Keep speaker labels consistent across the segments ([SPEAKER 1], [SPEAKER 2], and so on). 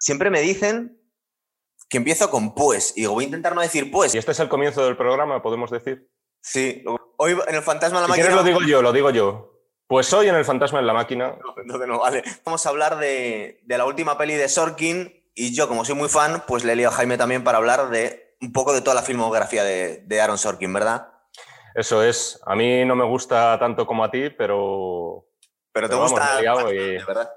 [SPEAKER 1] Siempre me dicen que empiezo con pues. Y digo, voy a intentar no decir pues.
[SPEAKER 2] Y este es el comienzo del programa, podemos decir.
[SPEAKER 1] Sí. Hoy en el Fantasma de la
[SPEAKER 2] Si
[SPEAKER 1] Máquina.
[SPEAKER 2] lo digo yo, lo digo yo. Pues hoy en el Fantasma en la Máquina.
[SPEAKER 1] No, entonces no vale. Vamos a hablar de, de la última peli de Sorkin. Y yo, como soy muy fan, pues le he a Jaime también para hablar de un poco de toda la filmografía de, de Aaron Sorkin, ¿verdad?
[SPEAKER 2] Eso es. A mí no me gusta tanto como a ti, pero.
[SPEAKER 1] Pero te
[SPEAKER 2] Pero vamos,
[SPEAKER 1] gusta.
[SPEAKER 2] me he liado
[SPEAKER 1] bastante,
[SPEAKER 2] y-
[SPEAKER 1] ¿verdad?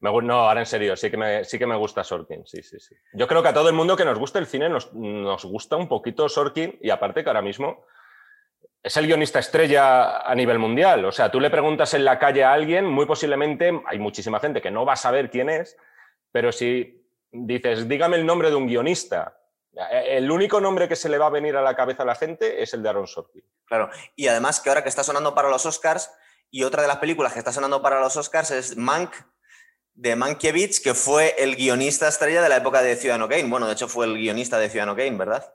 [SPEAKER 2] No, ahora en serio, sí que, me, sí que me gusta Sorkin. Sí, sí, sí. Yo creo que a todo el mundo que nos gusta el cine nos, nos gusta un poquito Sorkin y aparte que ahora mismo es el guionista estrella a nivel mundial. O sea, tú le preguntas en la calle a alguien, muy posiblemente hay muchísima gente que no va a saber quién es, pero si dices, dígame el nombre de un guionista, eh, el único nombre que se le va a venir a la cabeza a la gente es el de Aaron Sorkin.
[SPEAKER 1] Claro. Y además que ahora que está sonando para los Oscars, y otra de las películas que está sonando para los Oscars es Mank, de Mankiewicz, que fue el guionista estrella de la época de Ciudadano Kane. Bueno, de hecho fue el guionista de Ciudadano Kane, ¿verdad?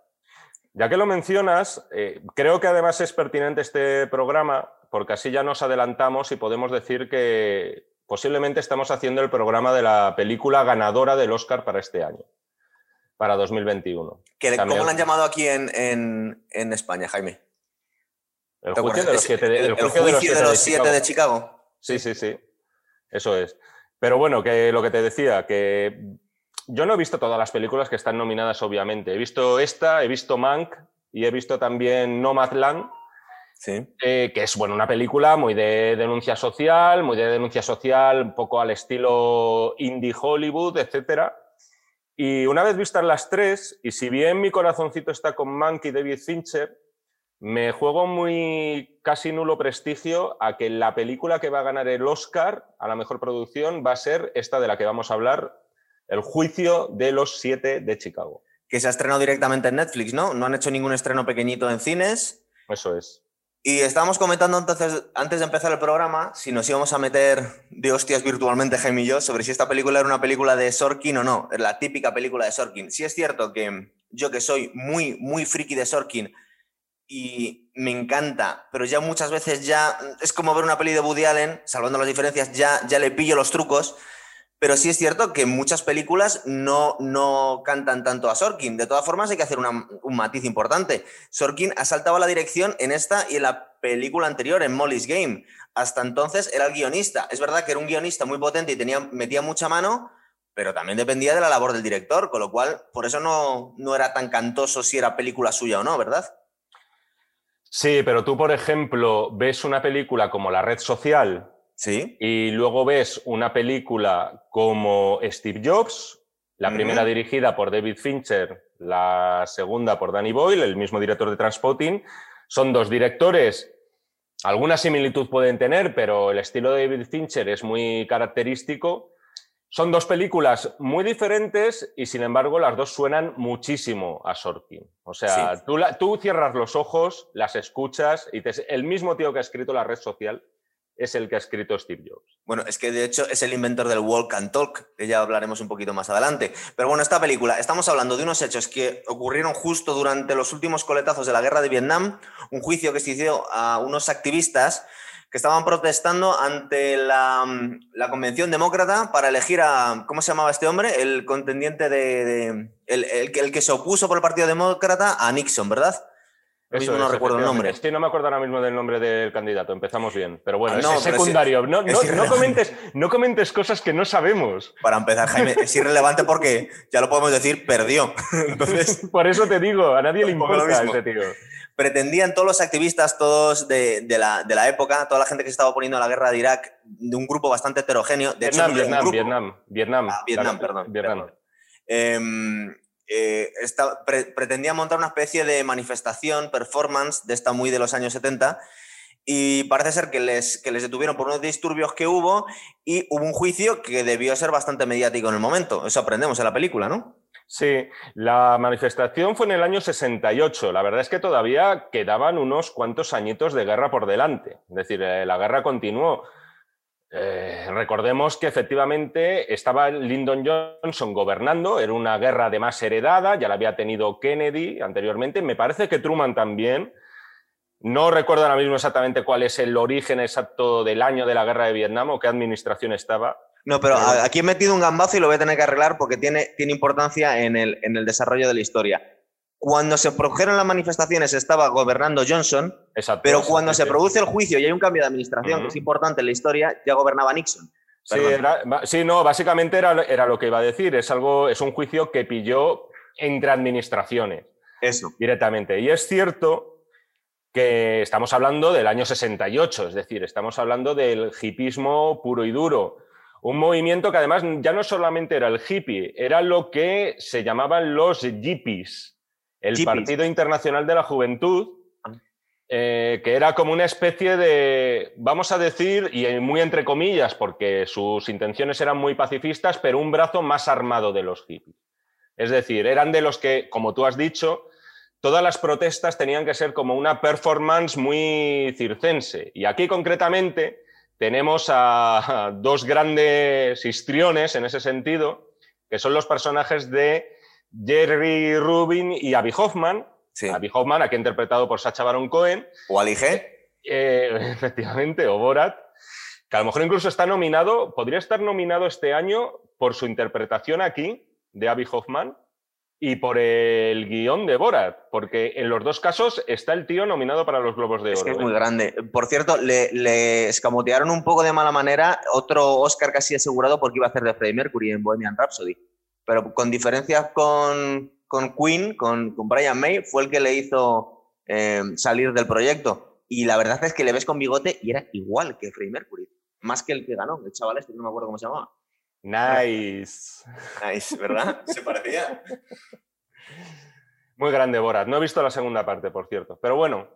[SPEAKER 2] Ya que lo mencionas, eh, creo que además es pertinente este programa porque así ya nos adelantamos y podemos decir que posiblemente estamos haciendo el programa de la película ganadora del Oscar para este año, para 2021.
[SPEAKER 1] Que,
[SPEAKER 2] También-
[SPEAKER 1] ¿Cómo lo han llamado aquí en, en- en España, Jaime?
[SPEAKER 2] El
[SPEAKER 1] ¿Te
[SPEAKER 2] juicio de los siete,
[SPEAKER 1] el-
[SPEAKER 2] el
[SPEAKER 1] el
[SPEAKER 2] juicio de los
[SPEAKER 1] juicio
[SPEAKER 2] siete de
[SPEAKER 1] siete
[SPEAKER 2] Chicago.
[SPEAKER 1] de Chicago.
[SPEAKER 2] Sí, sí, sí. Eso es. Pero bueno, que lo que te decía, que yo no he visto todas las películas que están nominadas, obviamente. He visto esta, he visto Mank y he visto también Nomadland,
[SPEAKER 1] Sí.
[SPEAKER 2] eh, que es bueno, una película muy de denuncia social, muy de denuncia social, un poco al estilo indie Hollywood, etc. Y una vez vistas las tres, y si bien mi corazoncito está con Mank y David Fincher, me juego muy casi nulo prestigio a que la película que va a ganar el Oscar a la mejor producción va a ser esta de la que vamos a hablar, El juicio de los siete de Chicago.
[SPEAKER 1] Que se ha estrenado directamente en Netflix, ¿no? No han hecho ningún estreno pequeñito en cines.
[SPEAKER 2] Eso es.
[SPEAKER 1] Y estábamos comentando entonces, antes de empezar el programa, si nos íbamos a meter de hostias virtualmente, Jaime y yo, sobre si esta película era una película de Sorkin o no. Es la típica película de Sorkin. Sí es cierto que yo que soy muy, muy friki de Sorkin y me encanta, pero ya muchas veces ya es como ver una peli de Woody Allen, salvando las diferencias, ya, ya le pillo los trucos. Pero sí es cierto que muchas películas no, no cantan tanto a Sorkin. De todas formas, hay que hacer un matiz importante. Sorkin ha saltado a la dirección en esta y en la película anterior, en Molly's Game. Hasta entonces era el guionista. Es verdad que era un guionista muy potente y tenía, metía mucha mano, pero también dependía de la labor del director, con lo cual por eso no, no era tan cantoso si era película suya o no, ¿verdad?
[SPEAKER 2] Sí, pero tú, por ejemplo, ves una película como La Red Social
[SPEAKER 1] Sí.
[SPEAKER 2] y luego ves una película como Steve Jobs, la primera dirigida por David Fincher, la segunda por Danny Boyle, el mismo director de Transpotting. Son dos directores, alguna similitud pueden tener, pero el estilo de David Fincher es muy característico. Son dos películas muy diferentes y sin embargo las dos suenan muchísimo a Sorkin. O sea,
[SPEAKER 1] Sí.
[SPEAKER 2] tú, la- tú cierras los ojos, las escuchas y te- el mismo tío que ha escrito la red social es el que ha escrito Steve Jobs.
[SPEAKER 1] Bueno, es que de hecho es el inventor del walk and talk, que ya hablaremos un poquito más adelante. Pero bueno, esta película, estamos hablando de unos hechos que ocurrieron justo durante los últimos coletazos de la guerra de Vietnam, un juicio que se hizo a unos activistas que estaban protestando ante la, mm, la Convención Demócrata para elegir a, ¿cómo se llamaba este hombre? El contendiente de... de- el, el que- el que se opuso por el Partido Demócrata a Nixon, ¿verdad? Mismo no
[SPEAKER 2] es,
[SPEAKER 1] recuerdo el nombre.
[SPEAKER 2] Que no me acuerdo ahora mismo del nombre del candidato. Empezamos bien. Pero bueno,
[SPEAKER 1] Ah, no,
[SPEAKER 2] es,
[SPEAKER 1] pero es-
[SPEAKER 2] secundario. no,
[SPEAKER 1] es
[SPEAKER 2] no- no
[SPEAKER 1] irrelevante.
[SPEAKER 2] comentes, no comentes cosas que no sabemos.
[SPEAKER 1] Para empezar, Jaime, es irrelevante porque, ya lo podemos decir, perdió. Entonces,
[SPEAKER 2] Por eso te digo, a nadie le importa ese tío.
[SPEAKER 1] Pretendían todos los activistas, todos de, de la, de la época, toda la gente que se estaba oponiendo a la guerra de Irak, de un grupo bastante heterogéneo. De hecho,
[SPEAKER 2] Vietnam,
[SPEAKER 1] un
[SPEAKER 2] Vietnam,
[SPEAKER 1] grupo.
[SPEAKER 2] Vietnam, Vietnam.
[SPEAKER 1] Ah, Vietnam,
[SPEAKER 2] La-
[SPEAKER 1] perdón.
[SPEAKER 2] Vietnam.
[SPEAKER 1] perdón. Em, eh, esta- pre- pretendían montar una especie de manifestación, performance, de esta muy de los años 70, y parece ser que les, que les detuvieron por unos disturbios que hubo, y hubo un juicio que debió ser bastante mediático en el momento. Eso aprendemos en la película, ¿no?
[SPEAKER 2] Sí, la manifestación fue en el año 68. La verdad es que todavía quedaban unos cuantos añitos de guerra por delante. Es decir, eh, la guerra continuó. Eh, recordemos que efectivamente estaba Lyndon Johnson gobernando, era una guerra además heredada, ya la había tenido Kennedy anteriormente, me parece que Truman también. No recuerdo ahora mismo exactamente cuál es el origen exacto del año de la guerra de Vietnam o qué administración estaba,
[SPEAKER 1] No, pero aquí he metido un gambazo y lo voy a tener que arreglar porque tiene, tiene importancia en el, en el desarrollo de la historia. Cuando se produjeron las manifestaciones estaba gobernando Johnson, pero cuando se produce el juicio y hay un cambio de administración, que es importante en la historia, ya gobernaba Nixon.
[SPEAKER 2] Sí, no, básicamente era, era, lo que iba a decir. Es, algo, es un juicio que pilló entre administraciones.
[SPEAKER 1] Eso.
[SPEAKER 2] Directamente. Y es cierto que estamos hablando del año 68, es decir, estamos hablando del hipismo puro y duro. Un movimiento que además ya no solamente era el hippie, era lo que se llamaban los yippies, el Partido Internacional de la Juventud, ah. eh, que era como una especie de, vamos a decir, y muy entre comillas, porque sus intenciones eran muy pacifistas, pero un brazo más armado de los hippies. Es decir, eran de los que, como tú has dicho, todas las protestas tenían que ser como una performance muy circense. Y aquí concretamente tenemos a dos grandes histriones en ese sentido, que son los personajes de Jerry Rubin y Abby Hoffman. Abby Hoffman, aquí interpretado por Sacha Baron Cohen.
[SPEAKER 1] O Ali G.
[SPEAKER 2] Eh, efectivamente, o Borat, que a lo mejor incluso está nominado, podría estar nominado este año por su interpretación aquí de Abby Hoffman y por el guion de Borat, porque en los dos casos está el tío nominado para los Globos de Oro.
[SPEAKER 1] Es que es muy ¿eh? grande. Por cierto, le, escamotearon un poco de mala manera otro Oscar casi asegurado porque iba a hacer de Freddie Mercury en Bohemian Rhapsody. Pero con diferencias con, con Queen, con, con, Brian May, fue el que le hizo eh, salir del proyecto. Y la verdad es que le ves con bigote y era igual que Freddie Mercury. Más que el que ganó, el chaval este, no me acuerdo cómo se llamaba.
[SPEAKER 2] Nice.
[SPEAKER 1] Nice, ¿verdad? Se parecía.
[SPEAKER 2] Muy grande, Borat. No he visto la segunda parte, por cierto. Pero bueno,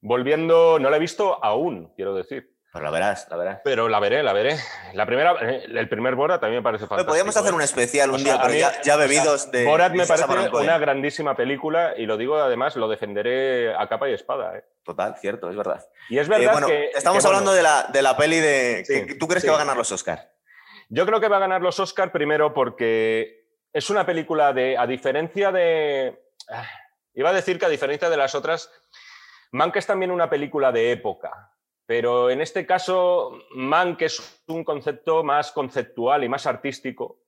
[SPEAKER 2] volviendo, no la he visto aún, quiero decir.
[SPEAKER 1] Pues la verás, la verás.
[SPEAKER 2] Pero la veré, la veré. La primera, eh, el primer Borat también me parece fantástico.
[SPEAKER 1] Podríamos hacer un ¿eh? especial un día, pero ya, bebidos de.
[SPEAKER 2] Borat me parece una grandísima película y lo digo además, lo defenderé a capa y espada. ¿eh?
[SPEAKER 1] Total, cierto, es verdad.
[SPEAKER 2] Y es verdad que.
[SPEAKER 1] Estamos hablando de, la, de la peli de. ¿Tú crees que va a ganar los Oscars?
[SPEAKER 2] Yo creo que va a ganar los Oscar primero porque es una película de, a diferencia de, ah, iba a decir que a diferencia de las otras, Mank es también una película de época, pero en este caso Mank es un concepto más conceptual y más artístico.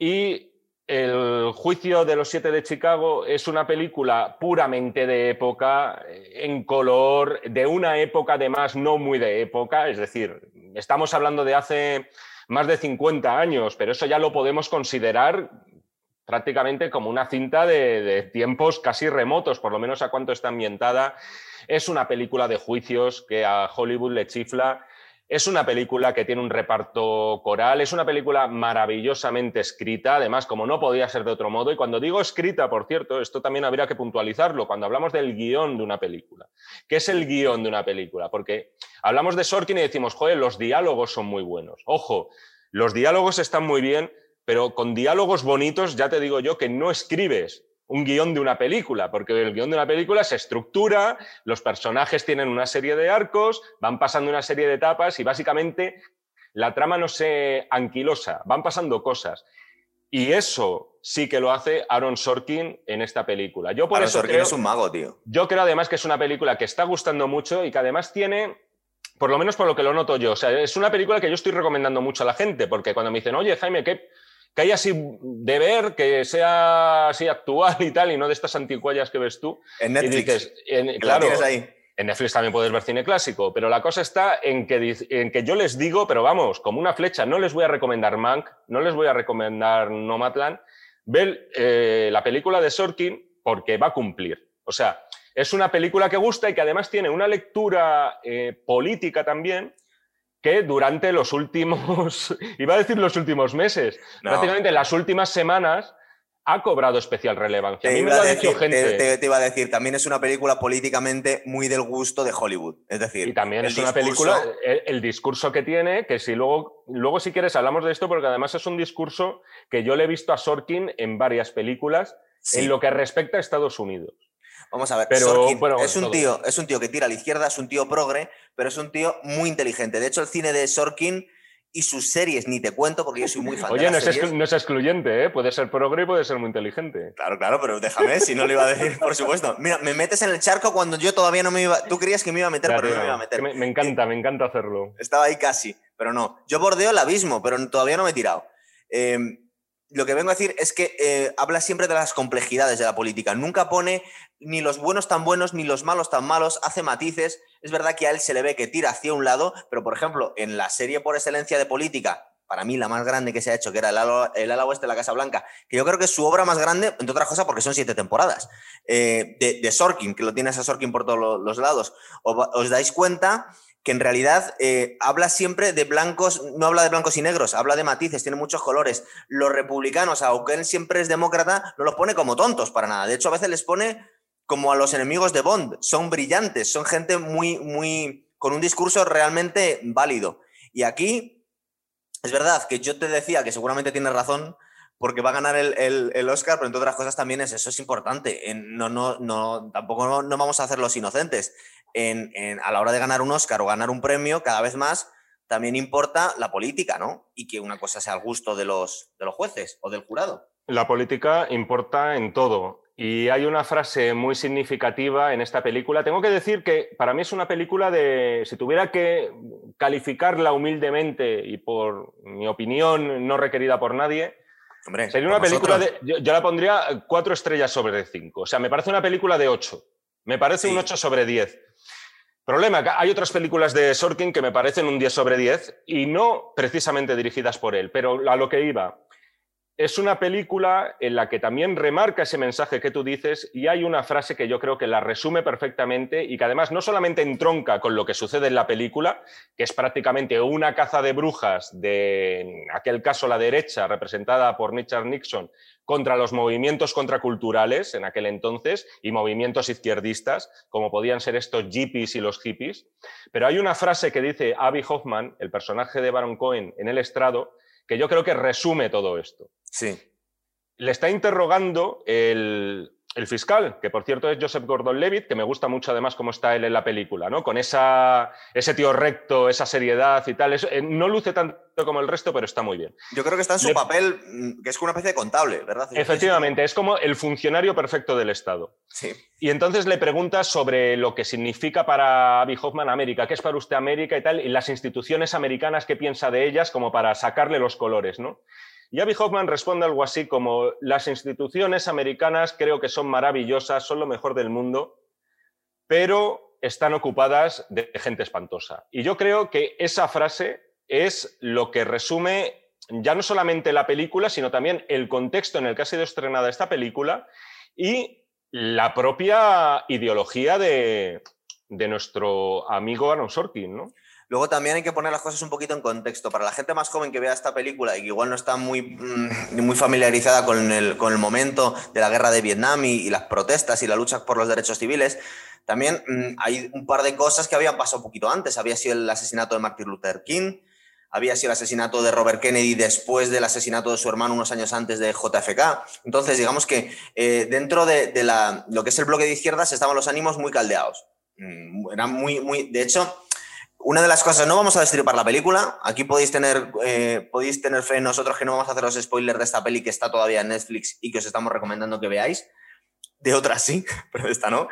[SPEAKER 2] Y el juicio de los siete de Chicago es una película puramente de época, en color, de una época además no muy de época, es decir, estamos hablando de hace más de 50 años, pero eso ya lo podemos considerar prácticamente como una cinta de, tiempos casi remotos, por lo menos a cuánto está ambientada. Es una película de juicios que a Hollywood le chifla es una película que tiene un reparto coral, es una película maravillosamente escrita, además, como no podía ser de otro modo. Y cuando digo escrita, por cierto, esto también habría que puntualizarlo, cuando hablamos del guion de una película. ¿Qué es el guion de una película? Porque hablamos de Sorkin y decimos, joder, los diálogos son muy buenos. Ojo, los diálogos están muy bien, pero con diálogos bonitos ya te digo yo que no escribes un guion de una película, porque el guion de una película se estructura, los personajes tienen una serie de arcos, van pasando una serie de etapas y básicamente la trama no se anquilosa, van pasando cosas. Y eso sí que lo hace Aaron Sorkin en esta película. Yo por
[SPEAKER 1] Aaron
[SPEAKER 2] eso
[SPEAKER 1] Sorkin es un mago, tío.
[SPEAKER 2] Yo creo además que es una película que está gustando mucho y que además tiene por lo menos por lo que lo noto yo. O sea, es una película que yo estoy recomendando mucho a la gente, porque cuando me dicen, oye, Jaime, ¿qué, que haya así de ver, que sea así actual y tal, y no de estas anticuallas que ves tú.
[SPEAKER 1] En Netflix.
[SPEAKER 2] claro, ahí. En Netflix también puedes ver cine clásico, pero la cosa está en que, en que yo les digo, pero vamos, como una flecha, no les voy a recomendar Mank, no les voy a recomendar Nomadland, ver eh, la película de Sorkin porque va a cumplir. O sea, es una película que gusta y que además tiene una lectura eh, política también que durante los últimos, iba a decir los últimos meses, prácticamente las últimas semanas, ha cobrado especial relevancia.
[SPEAKER 1] Te, iba a decir, te, iba a decir, también es una película políticamente muy del gusto de Hollywood. Es decir,
[SPEAKER 2] y también es una película, el, discurso que tiene, que si luego, luego si quieres hablamos de esto, porque además es un discurso que yo le he visto a Sorkin en varias películas en lo que respecta a Estados Unidos.
[SPEAKER 1] Vamos a ver, pero, es, un tío, es un tío que tira a la izquierda, es un tío progre, pero es un tío muy inteligente. De hecho, el cine de Sorkin y sus series ni te cuento porque yo soy muy fan
[SPEAKER 2] Oye, de no, es no es excluyente, ¿eh? puede ser progre y puede ser muy inteligente.
[SPEAKER 1] Claro, claro, pero déjame, si no le iba a decir, por supuesto. Mira, me metes en el charco cuando yo todavía no me iba. Tú creías que me iba a meter, pero no me iba a meter.
[SPEAKER 2] Me, encanta, me encanta hacerlo.
[SPEAKER 1] Estaba ahí casi. pero no. Yo bordeo el abismo, pero todavía no me he tirado. Em, lo que vengo a decir es que eh, habla siempre de las complejidades de la política. Nunca pone ni los buenos tan buenos ni los malos tan malos, hace matices. Es verdad que a él se le ve que tira hacia un lado, pero por ejemplo, en la serie por excelencia de política, para mí la más grande que se ha hecho, que era el ala, oeste de la Casa Blanca, que yo creo que es su obra más grande, entre otras cosas porque son siete temporadas, eh, de, Sorkin, que lo tienes a Sorkin por todos los lados. os dais cuenta que en realidad eh, habla siempre de blancos, no habla de blancos y negros, habla de matices, tiene muchos colores. Los republicanos, aunque él siempre es demócrata, no los pone como tontos para nada. De hecho, a veces les pone como a los enemigos de Bond. Son brillantes, son gente muy, muy, con un discurso realmente válido. Y aquí, es verdad que yo te decía que seguramente tienes razón, porque va a ganar el, Oscar, pero entre otras cosas también es eso es importante. no, no, no, tampoco no, no, vamos a hacer los inocentes a la hora de ganar un Oscar o ganar un premio, cada vez más también importa la política, ¿no? Y que una cosa sea al gusto de los, de los jueces o del jurado.
[SPEAKER 2] La política importa en todo. Y hay una frase muy significativa en esta película. Tengo que decir que para mí es una película de, si tuviera que calificarla humildemente y por mi opinión no requerida por nadie, sería una película de... Yo, la pondría cuatro estrellas sobre cinco. O sea, me parece una película de ocho. Me parece un ocho sobre diez. Problema, hay otras películas de Sorkin que me parecen un 10 sobre 10 y no precisamente dirigidas por él, pero a lo que iba. Es una película en la que también remarca ese mensaje que tú dices y hay una frase que yo creo que la resume perfectamente y que además no solamente entronca con lo que sucede en la película, que es prácticamente una caza de brujas de, en aquel caso, la derecha, representada por Richard Nixon, contra los movimientos contraculturales en aquel entonces y movimientos izquierdistas, como podían ser estos hippies y los hippies. Pero hay una frase que dice Abby Hoffman, el personaje de Baron Cohen, en el estrado, que yo creo que resume todo esto.
[SPEAKER 1] Sí.
[SPEAKER 2] Le está interrogando el, el fiscal, que por cierto es Joseph Gordon-Levitt, que me gusta mucho además cómo está él en la película, ¿no? Con esa, ese tío recto, esa seriedad y tal. Eh, no luce tanto como el resto, pero está muy bien.
[SPEAKER 1] Yo creo que está en su papel, mm, que es una especie de contable, ¿verdad?
[SPEAKER 2] Efectivamente, es como el funcionario perfecto del Estado.
[SPEAKER 1] Sí.
[SPEAKER 2] Y entonces le pregunta sobre lo que significa para Abby Hoffman América, qué es para usted América y tal, y las instituciones americanas, qué piensa de ellas, como para sacarle los colores, ¿no? Y Abby Hoffman responde algo así como, las instituciones americanas creo que son maravillosas, son lo mejor del mundo, pero están ocupadas de gente espantosa. Y yo creo que esa frase es lo que resume ya no solamente la película, sino también el contexto en el que ha sido estrenada esta película y la propia ideología de, de nuestro amigo Aaron Sorkin, ¿no?
[SPEAKER 1] Luego también hay que poner las cosas un poquito en contexto. Para la gente más joven que vea esta película y que igual no está muy, mm, muy familiarizada con el, con el momento de la guerra de Vietnam y, las protestas y la lucha por los derechos civiles, también mm, hay un par de cosas que habían pasado un poquito antes. Había sido el asesinato de Martin Luther King, había sido el asesinato de Robert Kennedy después del asesinato de su hermano unos años antes de JFK. Entonces, digamos que eh, dentro de, la, lo que es el bloque de izquierdas estaban los ánimos muy caldeados. Mm, eran muy, muy, de hecho, una de las cosas, no vamos a destripar la película. Aquí podéis tener, eh, podéis tener fe nosotros que no vamos a hacer los spoilers de esta peli que está todavía en Netflix y que os estamos recomendando que veáis. De otras sí, pero de esta no.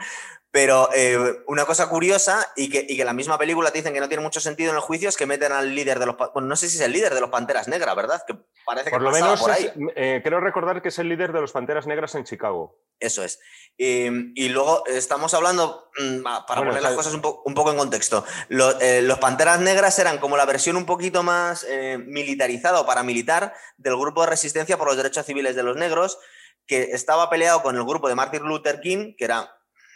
[SPEAKER 1] Pero eh, una cosa curiosa y que, y que, la misma película te dicen que no tiene mucho sentido en el juicio es que meten al líder de los... Bueno, no sé si es el líder de los Panteras Negras, ¿verdad? Que parece
[SPEAKER 2] por lo menos por ahí. Eh, creo recordar que es el líder de los Panteras Negras en Chicago.
[SPEAKER 1] Eso es. Y, luego estamos hablando, mm, para poner las cosas un, poco en contexto, eh, los, Panteras Negras eran como la versión un poquito más militarizada o paramilitar del grupo de resistencia por los derechos civiles de los negros, que estaba peleado con el grupo de Martin Luther King, que era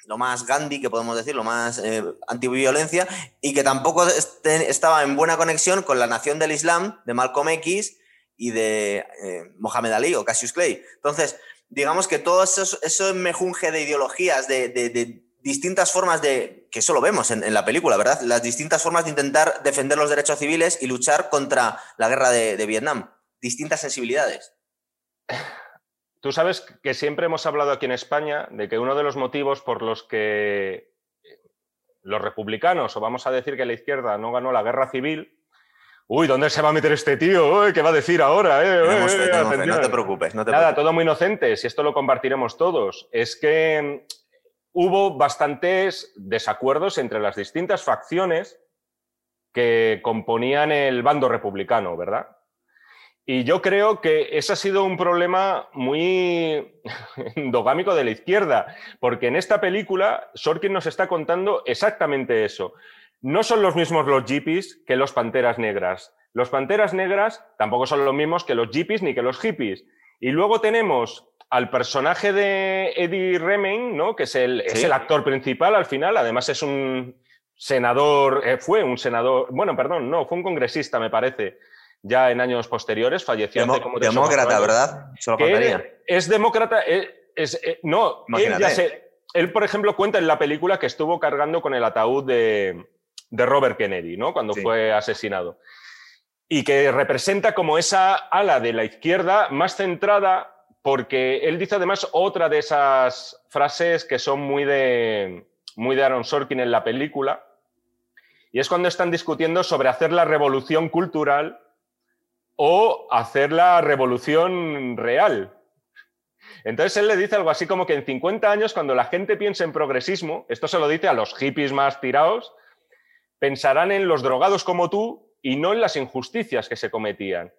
[SPEAKER 1] lo más Gandhi, que podemos decir, lo más eh, antiviolencia, y que tampoco estaba en buena conexión con la nación del Islam de Malcolm X y de eh, Mohamed Ali o Cassius Clay. Entonces, digamos que todo eso, eso mejunje de ideologías, de, distintas formas de, que eso lo vemos en, la película, ¿verdad? Las distintas formas de intentar defender los derechos civiles y luchar contra la guerra de, de Vietnam. Distintas sensibilidades.
[SPEAKER 2] Tú sabes que siempre hemos hablado aquí en España de que uno de los motivos por los que los republicanos, o vamos a decir que la izquierda no ganó la guerra civil, Uy, ¿dónde se va a meter este tío? ¿Qué va a decir ahora? Eh,
[SPEAKER 1] eh, no te preocupes. No te
[SPEAKER 2] Nada, todo muy inocente, si esto lo compartiremos todos. Es que hubo bastantes desacuerdos entre las distintas facciones que componían el bando republicano, ¿verdad? Y yo creo que ese ha sido un problema muy endogámico de la izquierda, porque en esta película Sorkin nos está contando exactamente eso. No son los mismos los hippies que los panteras negras. Los panteras negras tampoco son los mismos que los hippies ni que los hippies. Y luego tenemos al personaje de Eddie Remen, ¿no? que es el, es el actor principal al final, además es un senador, eh, fue un senador, bueno, perdón, no, fue un congresista, me parece, ya en años posteriores, falleció
[SPEAKER 1] como demócrata, ¿verdad?
[SPEAKER 2] es demócrata, es, eh, no, él, por ejemplo, cuenta en la película que estuvo cargando con el ataúd de, Robert Kennedy, ¿no? Cuando fue asesinado. Y que representa como esa ala de la izquierda más centrada, porque él dice además otra de esas frases que son muy de, muy de Aaron Sorkin en la película, y es cuando están discutiendo sobre hacer la revolución cultural o hacer la revolución real. Entonces él le dice algo así como que en 50 años, cuando la gente piense en progresismo, esto se lo dice a los hippies más tirados, pensarán en los drogados como tú y no en las injusticias que se cometían.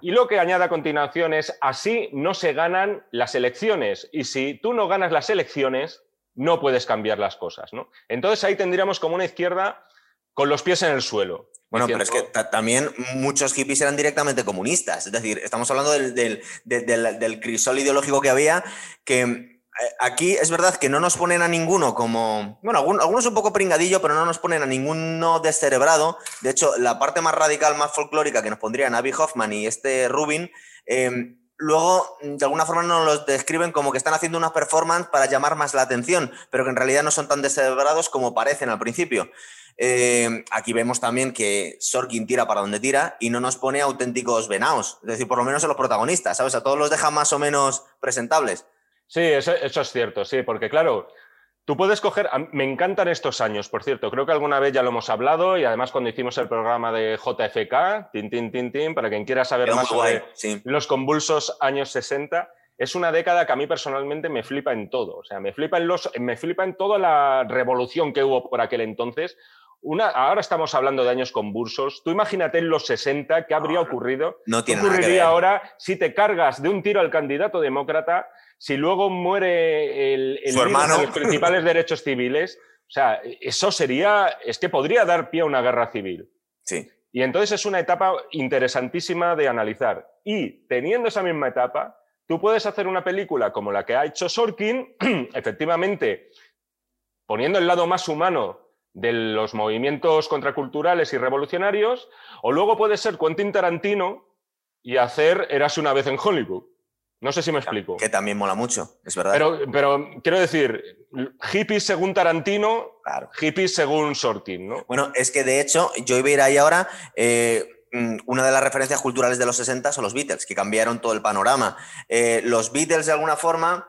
[SPEAKER 2] Y lo que añade a continuación es, así no se ganan las elecciones. Y si tú no ganas las elecciones, no puedes cambiar las cosas. ¿no? Entonces ahí tendríamos como una izquierda con los pies en el suelo.
[SPEAKER 1] Bueno, pero es que también muchos hippies eran directamente comunistas. Es decir, estamos hablando del, crisol ideológico que había, que eh, aquí es verdad que no nos ponen a ninguno como. Bueno, algunos un poco pringadillo, pero no nos ponen a ninguno descerebrado. De hecho, la parte más radical, más folclórica que nos pondrían Abby Hoffman y este Rubin. Em, luego, de alguna forma, nos los describen como que están haciendo una performance para llamar más la atención, pero que en realidad no son tan descerebrados como parecen al principio. Eh, aquí vemos también que Sorkin tira para donde tira y no nos pone auténticos venaos, es decir, por lo menos a los protagonistas, ¿sabes? A todos los deja más o menos presentables.
[SPEAKER 2] Sí, eso, es cierto, sí, porque claro, tú puedes coger, me encantan estos años, por cierto, creo que alguna vez ya lo hemos hablado y además cuando hicimos el programa de JFK, tin, tin, tin, tin para quien quiera saber más sobre los convulsos años 60, es una década que a mí personalmente me flipa en todo. O sea, me flipa en, los, me flipa en toda la revolución que hubo por aquel entonces ahora estamos hablando de años convulsos. Tú imagínate en los 60 qué habría ocurrido.
[SPEAKER 1] No tiene
[SPEAKER 2] ¿Qué
[SPEAKER 1] ocurriría
[SPEAKER 2] ahora si te cargas de un tiro al candidato demócrata, si luego muere el, el
[SPEAKER 1] de
[SPEAKER 2] los principales derechos civiles? O sea, eso sería, es que podría dar pie a una guerra civil.
[SPEAKER 1] Sí.
[SPEAKER 2] Y entonces es una etapa interesantísima de analizar. Y teniendo esa misma etapa, tú puedes hacer una película como la que ha hecho Sorkin, efectivamente, poniendo el lado más humano de los movimientos contraculturales y revolucionarios, o luego puede ser Quentin Tarantino y hacer Eras una vez en Hollywood. No sé si me explico.
[SPEAKER 1] Que también mola mucho, es verdad.
[SPEAKER 2] Pero, pero quiero decir, hippies según Tarantino, hippies según Sorkin, ¿no?
[SPEAKER 1] Bueno, es que de hecho, yo iba a ir ahí ahora. Eh, mm, una de las referencias culturales de los 60 son los Beatles, que cambiaron todo el panorama. Eh, los Beatles, de alguna forma,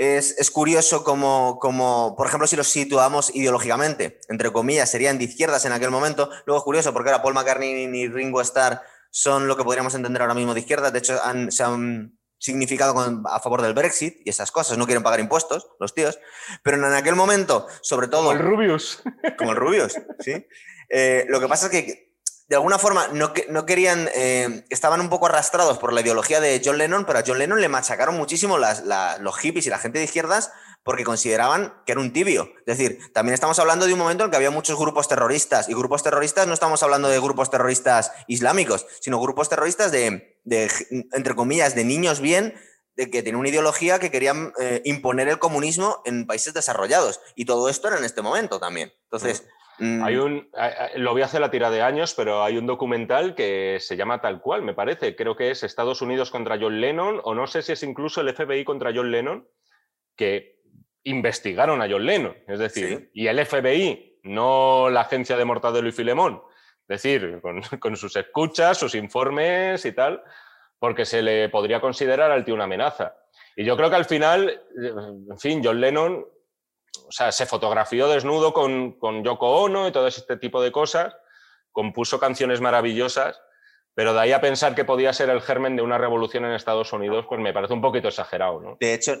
[SPEAKER 1] es, curioso como, como, por ejemplo, si los situamos ideológicamente, entre comillas, serían de izquierdas en aquel momento. Luego es curioso porque ahora Paul McCartney ni Ringo Starr son lo que podríamos entender ahora mismo de izquierdas. De hecho, se han significado a favor del Brexit y esas cosas. No quieren pagar impuestos, los tíos. Pero en aquel momento, sobre todo...
[SPEAKER 2] Como el Rubius.
[SPEAKER 1] Como el Rubius, sí. Eh, lo que pasa es que de alguna forma no, no querían, eh, estaban un poco arrastrados por la ideología de John Lennon, pero a John Lennon le machacaron muchísimo los hippies y la gente de izquierdas porque consideraban que era un tibio. Es decir, también estamos hablando de un momento en que había muchos grupos terroristas y grupos terroristas no estamos hablando de grupos terroristas islámicos, sino grupos terroristas de, entre comillas, de niños bien, de que tenían una ideología que querían eh, imponer el comunismo en países desarrollados. Y todo esto era en este momento también. Entonces...
[SPEAKER 2] mm. un, lo voy a hacer la tira de años, pero hay un documental que se llama tal cual, me parece. Creo que es Estados Unidos contra John Lennon, o no sé si es incluso el FBI contra John Lennon, que investigaron a John Lennon. Es decir, y el FBI, no la agencia de Mortadelo y Filemón. Es decir, con, con, sus escuchas, sus informes y tal, porque se le podría considerar al tío una amenaza. Y yo creo que al final, en fin, John Lennon o sea, se fotografió desnudo con, con Yoko Ono y todo este tipo de cosas, compuso canciones maravillosas, pero de ahí a pensar que podía ser el germen de una revolución en Estados Unidos, pues me parece un poquito exagerado. ¿no?
[SPEAKER 1] De hecho,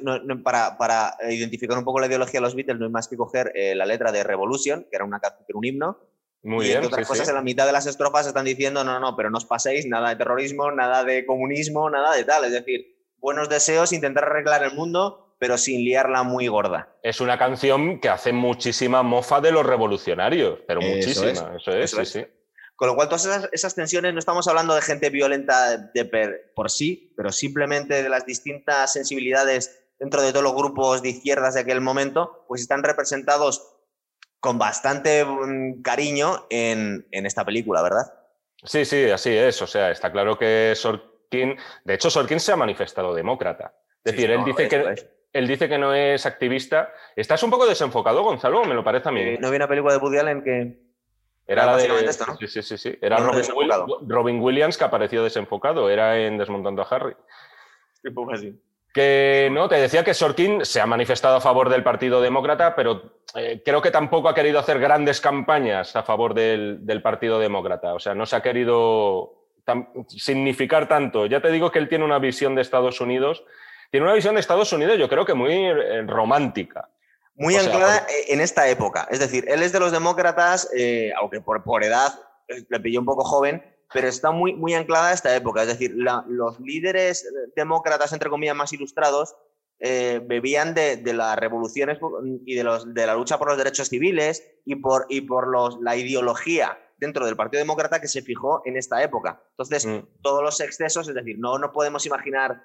[SPEAKER 1] para, para, identificar un poco la ideología de los Beatles, no hay más que coger eh, la letra de Revolution, que era una canción, un himno,
[SPEAKER 2] Muy
[SPEAKER 1] y
[SPEAKER 2] bien.
[SPEAKER 1] otras
[SPEAKER 2] sí,
[SPEAKER 1] cosas,
[SPEAKER 2] sí.
[SPEAKER 1] en la mitad de las estrofas están diciendo, no, no, no, pero no os paséis, nada de terrorismo, nada de comunismo, nada de tal. Es decir, buenos deseos, intentar arreglar el mundo, pero sin liarla muy gorda.
[SPEAKER 2] Es una canción que hace muchísima mofa de los revolucionarios, pero
[SPEAKER 1] Eso
[SPEAKER 2] muchísima.
[SPEAKER 1] es,
[SPEAKER 2] Eso es,
[SPEAKER 1] eso
[SPEAKER 2] sí,
[SPEAKER 1] es.
[SPEAKER 2] sí.
[SPEAKER 1] Con lo cual, todas esas, esas tensiones, no estamos hablando de gente violenta de per- por sí, pero simplemente de las distintas sensibilidades dentro de todos los grupos de izquierdas de aquel momento, pues están representados con bastante mm, cariño en, en esta película, ¿verdad?
[SPEAKER 2] Sí, sí, así es. O sea, está claro que Sorkin. De hecho, Sorkin se ha manifestado demócrata. Es decir,
[SPEAKER 1] Sí,
[SPEAKER 2] él,
[SPEAKER 1] no,
[SPEAKER 2] dice
[SPEAKER 1] es,
[SPEAKER 2] que,
[SPEAKER 1] es.
[SPEAKER 2] Él dice que no es activista. Estás un poco desenfocado, Gonzalo, me lo parece a mí.
[SPEAKER 1] Eh, no había una película de Woody Allen que...
[SPEAKER 2] Era
[SPEAKER 1] era
[SPEAKER 2] la de.
[SPEAKER 1] esto, ¿no?
[SPEAKER 2] Sí, sí, sí, sí. Era
[SPEAKER 1] No,
[SPEAKER 2] Robin,
[SPEAKER 1] desenfocado.
[SPEAKER 2] Will- Robin Williams que apareció desenfocado. Era en Desmontando a Harry.
[SPEAKER 1] así.
[SPEAKER 2] Que no, te decía que Sorkin se ha manifestado a favor del Partido Demócrata, pero eh, creo que tampoco ha querido hacer grandes campañas a favor del, del Partido Demócrata. O sea, no se ha querido significar tanto. Ya te digo que él tiene una visión de Estados Unidos. Tiene una visión de Estados Unidos, yo creo que muy eh, romántica.
[SPEAKER 1] Muy
[SPEAKER 2] O
[SPEAKER 1] anclada eh, en esta época. Es decir, él es de los demócratas, eh, aunque por, por edad eh, le pilló un poco joven, pero está muy, muy anclada a esta época. Es decir, la- los líderes demócratas, entre comillas, más ilustrados, eh, bebían de, de las revoluciones y de, los, de la lucha por los derechos civiles y por, y por los, la ideología dentro del Partido Demócrata que se fijó en esta época. Entonces,
[SPEAKER 2] Mm.
[SPEAKER 1] todos los excesos, es decir, no nos podemos imaginar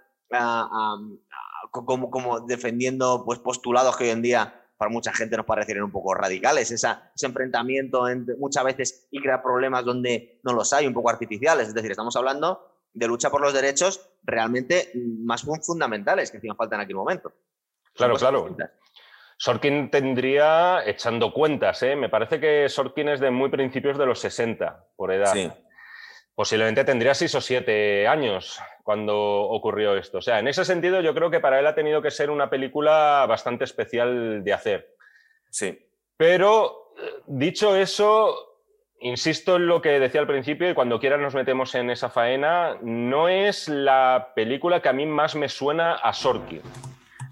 [SPEAKER 1] como, como defendiendo pues, postulados que hoy en día para mucha gente nos parecerían un poco radicales, esa, ese enfrentamiento entre, muchas veces y crear problemas donde no los hay, un poco artificiales. Es decir, estamos hablando de lucha por los derechos realmente más fun- fundamentales que hacían falta en aquel momento.
[SPEAKER 2] Claro, claro.
[SPEAKER 1] distintas.
[SPEAKER 2] Sorkin tendría, echando cuentas, ¿eh? me parece que Sorkin es de muy principios de los 60, por edad.
[SPEAKER 1] Sí.
[SPEAKER 2] Posiblemente tendría 6 o 7 años cuando ocurrió esto. O sea, en ese sentido yo creo que para él ha tenido que ser una película bastante especial de hacer.
[SPEAKER 1] Sí.
[SPEAKER 2] Pero, eh, dicho eso, insisto en lo que decía al principio y cuando quiera nos metemos en esa faena, no es la película que a mí más me suena a Sorkin.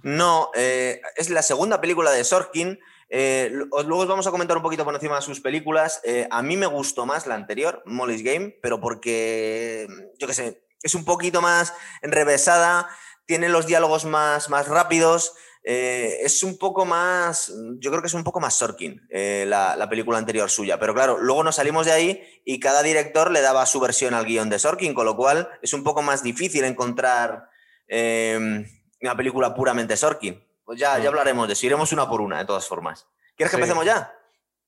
[SPEAKER 1] No, eh, es la segunda película de Sorkin. Eh, luego os vamos a comentar un poquito por encima de sus películas. Eh, a mí me gustó más la anterior, Molly's Game, pero porque, yo qué sé, es un poquito más enrevesada, tiene los diálogos más, más rápidos, eh, es un poco más, yo creo que es un poco más Sorkin, la, la película anterior suya. Pero claro, luego nos salimos de ahí y cada director le daba su versión al guion de Sorkin, con lo cual es un poco más difícil encontrar una película puramente Sorkin. Pues ya, ya hablaremos de eso, iremos una por una, de todas formas. ¿Quieres que
[SPEAKER 2] Sí.
[SPEAKER 1] empecemos ya?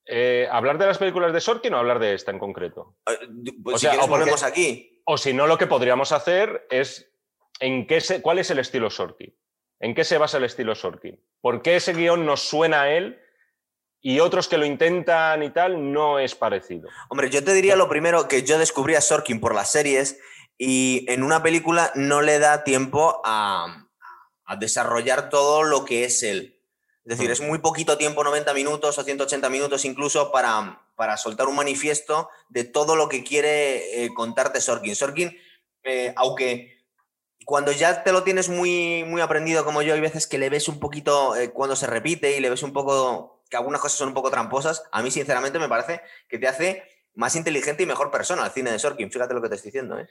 [SPEAKER 2] Eh, ¿Hablar de las películas de Sorkin o hablar de esta en concreto?
[SPEAKER 1] Eh, Pues
[SPEAKER 2] O
[SPEAKER 1] si
[SPEAKER 2] sea, porque-
[SPEAKER 1] volvemos aquí.
[SPEAKER 2] O si no, lo que podríamos hacer es en qué se, cuál es el estilo Sorkin. ¿En qué se basa el estilo Sorkin? ¿Por qué ese guion nos suena a él y otros que lo intentan y tal no es parecido?
[SPEAKER 1] Hombre, yo te diría lo primero que yo descubrí a Sorkin por las series y en una película no le da tiempo a, a desarrollar todo lo que es él. Es decir,
[SPEAKER 2] Mm.
[SPEAKER 1] es muy poquito tiempo, 90 minutos o 180 minutos incluso, para, para soltar un manifiesto de todo lo que quiere eh, contarte Sorkin. Sorkin, eh, aunque cuando ya te lo tienes muy, muy aprendido como yo, hay veces que le ves un poquito eh, cuando se repite y le ves un poco que algunas cosas son un poco tramposas, a mí sinceramente me parece que te hace más inteligente y mejor persona el cine de Sorkin. Fíjate lo que te estoy diciendo. ¿eh?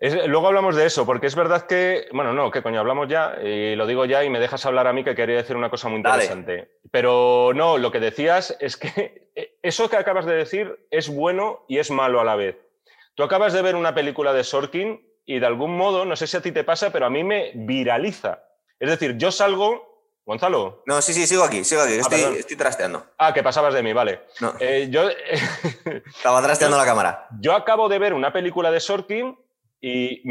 [SPEAKER 2] Es- luego hablamos de eso, porque es verdad que, bueno, no, que coño, hablamos ya, y lo digo ya y me dejas hablar a mí que quería decir una cosa muy
[SPEAKER 1] Dale.
[SPEAKER 2] interesante. Pero no, lo que decías es que eso que acabas de decir es bueno y es malo a la vez. Tú acabas de ver una película de Sorkin y de algún modo, no sé si a ti te pasa, pero a mí me viraliza. Es decir, yo salgo, Gonzalo,
[SPEAKER 1] No, sí, sí, sigo aquí, sigo aquí. Estoy,
[SPEAKER 2] perdón.
[SPEAKER 1] estoy trasteando.
[SPEAKER 2] ah, que pasabas de mí, vale.
[SPEAKER 1] No,
[SPEAKER 2] Eh, yo,
[SPEAKER 1] estaba trasteando la cámara.
[SPEAKER 2] yo acabo de ver una película de Sorkin y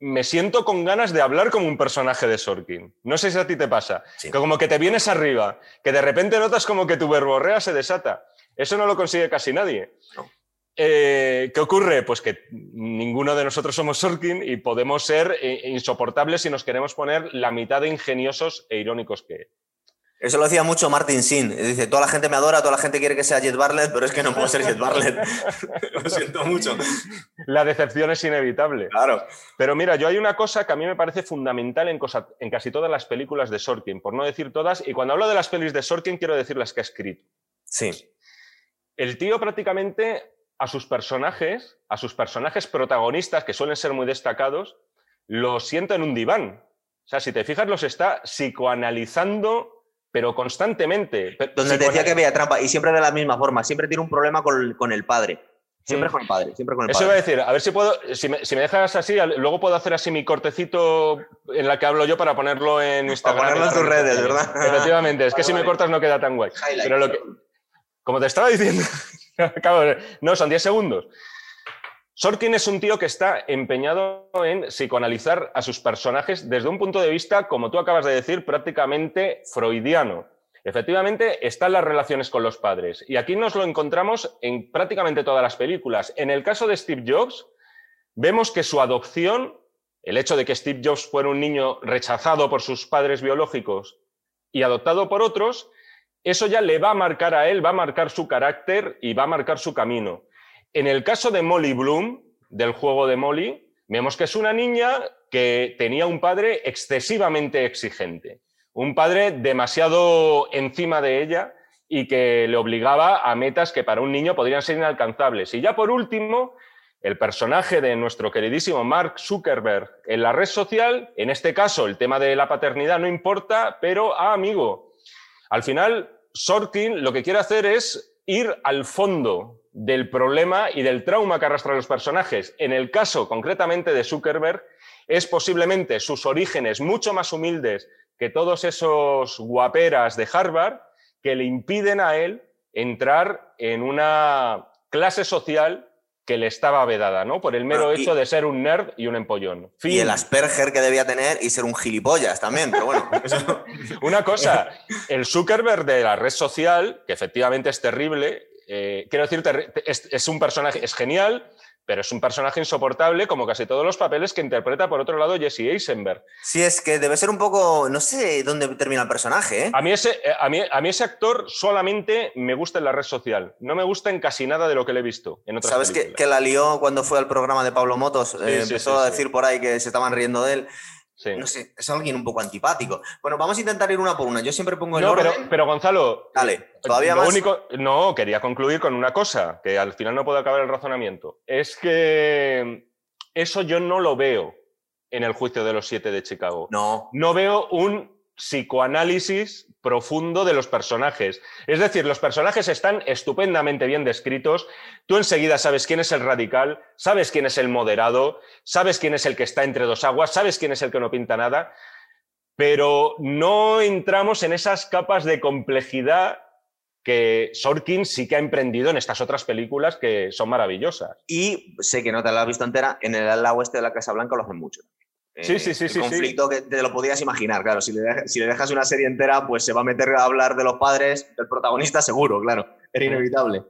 [SPEAKER 2] me siento con ganas de hablar como un personaje de Sorkin. No sé si a ti te pasa.
[SPEAKER 1] Sí.
[SPEAKER 2] Que como que te vienes arriba, que de repente notas como que tu verborrea se desata. Eso no lo consigue casi nadie.
[SPEAKER 1] No.
[SPEAKER 2] Eh, ¿Qué ocurre? Pues que ninguno de nosotros somos Sorkin y podemos ser eh, insoportables si nos queremos poner la mitad de ingeniosos e irónicos que,
[SPEAKER 1] Eso lo decía mucho Martin Sin. Dice, toda la gente me adora, toda la gente quiere que sea Jet Bartlett, pero es que no puedo ser Jet Bartlett. lo siento mucho.
[SPEAKER 2] La decepción es inevitable.
[SPEAKER 1] Claro.
[SPEAKER 2] Pero mira, yo hay una cosa que a mí me parece fundamental en, cosa- en casi todas las películas de Sorkin, por no decir todas, y cuando hablo de las pelis de Sorkin quiero decir las que ha escrito.
[SPEAKER 1] Sí.
[SPEAKER 2] el tío prácticamente a sus personajes, a sus personajes protagonistas, que suelen ser muy destacados, los sienta en un diván. O sea, si te fijas, los está psicoanalizando, pero constantemente.
[SPEAKER 1] Donde te decía que había trampa, y siempre de la misma forma, siempre tiene un problema con, el padre. Siempre mm. con el padre, siempre con el
[SPEAKER 2] Eso iba a decir, a ver si puedo, si me, dejas así, luego puedo hacer así mi cortecito en la que hablo yo para ponerlo en Instagram.
[SPEAKER 1] Para ponerlo en tus redes, ¿verdad?
[SPEAKER 2] Efectivamente, es que si me cortas no queda tan guay. Pero lo que, como te estaba diciendo, no, son 10 segundos. Sorkin es un tío que está empeñado en psicoanalizar a sus personajes desde un punto de vista, como tú acabas de decir, prácticamente freudiano. Efectivamente, están las relaciones con los padres. Y aquí nos lo encontramos en prácticamente todas las películas. En el caso de Steve Jobs, vemos que su adopción, el hecho de que Steve Jobs fuera un niño rechazado por sus padres biológicos y adoptado por otros, eso ya le va a marcar a él, va a marcar su carácter y va a marcar su camino. En el caso de Molly Bloom, del juego de Molly, vemos que es una niña que tenía un padre excesivamente exigente, un padre demasiado encima de ella y que le obligaba a metas que para un niño podrían ser inalcanzables. Y ya por último, el personaje de nuestro queridísimo Mark Zuckerberg en la red social, en este caso el tema de la paternidad no importa, pero, ah, amigo, al final, Sorkin lo que quiere hacer es ir al fondo del problema y del trauma que arrastran los personajes. En el caso concretamente de Zuckerberg, es posiblemente sus orígenes mucho más humildes que todos esos guaperas de Harvard que le impiden a él entrar en una clase social que le estaba vedada, ¿no? Por el mero hecho de ser un nerd y un empollón.
[SPEAKER 1] Y el Asperger que debía tener y ser un gilipollas también, pero bueno.
[SPEAKER 2] Una cosa, el Zuckerberg de la red social, que efectivamente es terrible, eh, quiero decirte, es, un personaje, es genial, pero es un personaje insoportable, como casi todos los papeles que interpreta, por otro lado, Jesse Eisenberg.
[SPEAKER 1] Sí, es que debe ser un poco. No sé dónde termina el personaje. ¿eh?
[SPEAKER 2] A, mí ese, eh, a, mí, a mí ese actor solamente me gusta en la red social. No me gusta en casi nada de lo que le he visto en otras
[SPEAKER 1] ¿Sabes que, que, la lió cuando fue al programa de Pablo Motos? Eh, empezó a decir por ahí que se estaban riendo de él. No sé, es alguien un poco antipático. Bueno, vamos a intentar ir una por una. Yo siempre pongo el no,
[SPEAKER 2] Pero, pero Gonzalo.
[SPEAKER 1] Dale, todavía más.
[SPEAKER 2] Único, no, quería concluir con una cosa, que al final no puedo acabar el razonamiento. Es que eso yo no lo veo en el juicio de los siete de Chicago.
[SPEAKER 1] No.
[SPEAKER 2] No veo un psicoanálisis profundo de los personajes. Es decir, los personajes están estupendamente bien descritos. Tú enseguida sabes quién es el radical, sabes quién es el moderado, sabes quién es el que está entre dos aguas, sabes quién es el que no pinta nada, pero no entramos en esas capas de complejidad que Sorkin sí que ha emprendido en estas otras películas que son maravillosas.
[SPEAKER 1] Y sé que no te la has visto entera, en el ala oeste de la Casa Blanca lo hacen mucho.
[SPEAKER 2] Sí, sí, sí.
[SPEAKER 1] El conflicto que te lo podías imaginar, claro. Si le, dejas una serie entera, pues se va a meter a hablar de los padres del protagonista, seguro, claro. Era inevitable.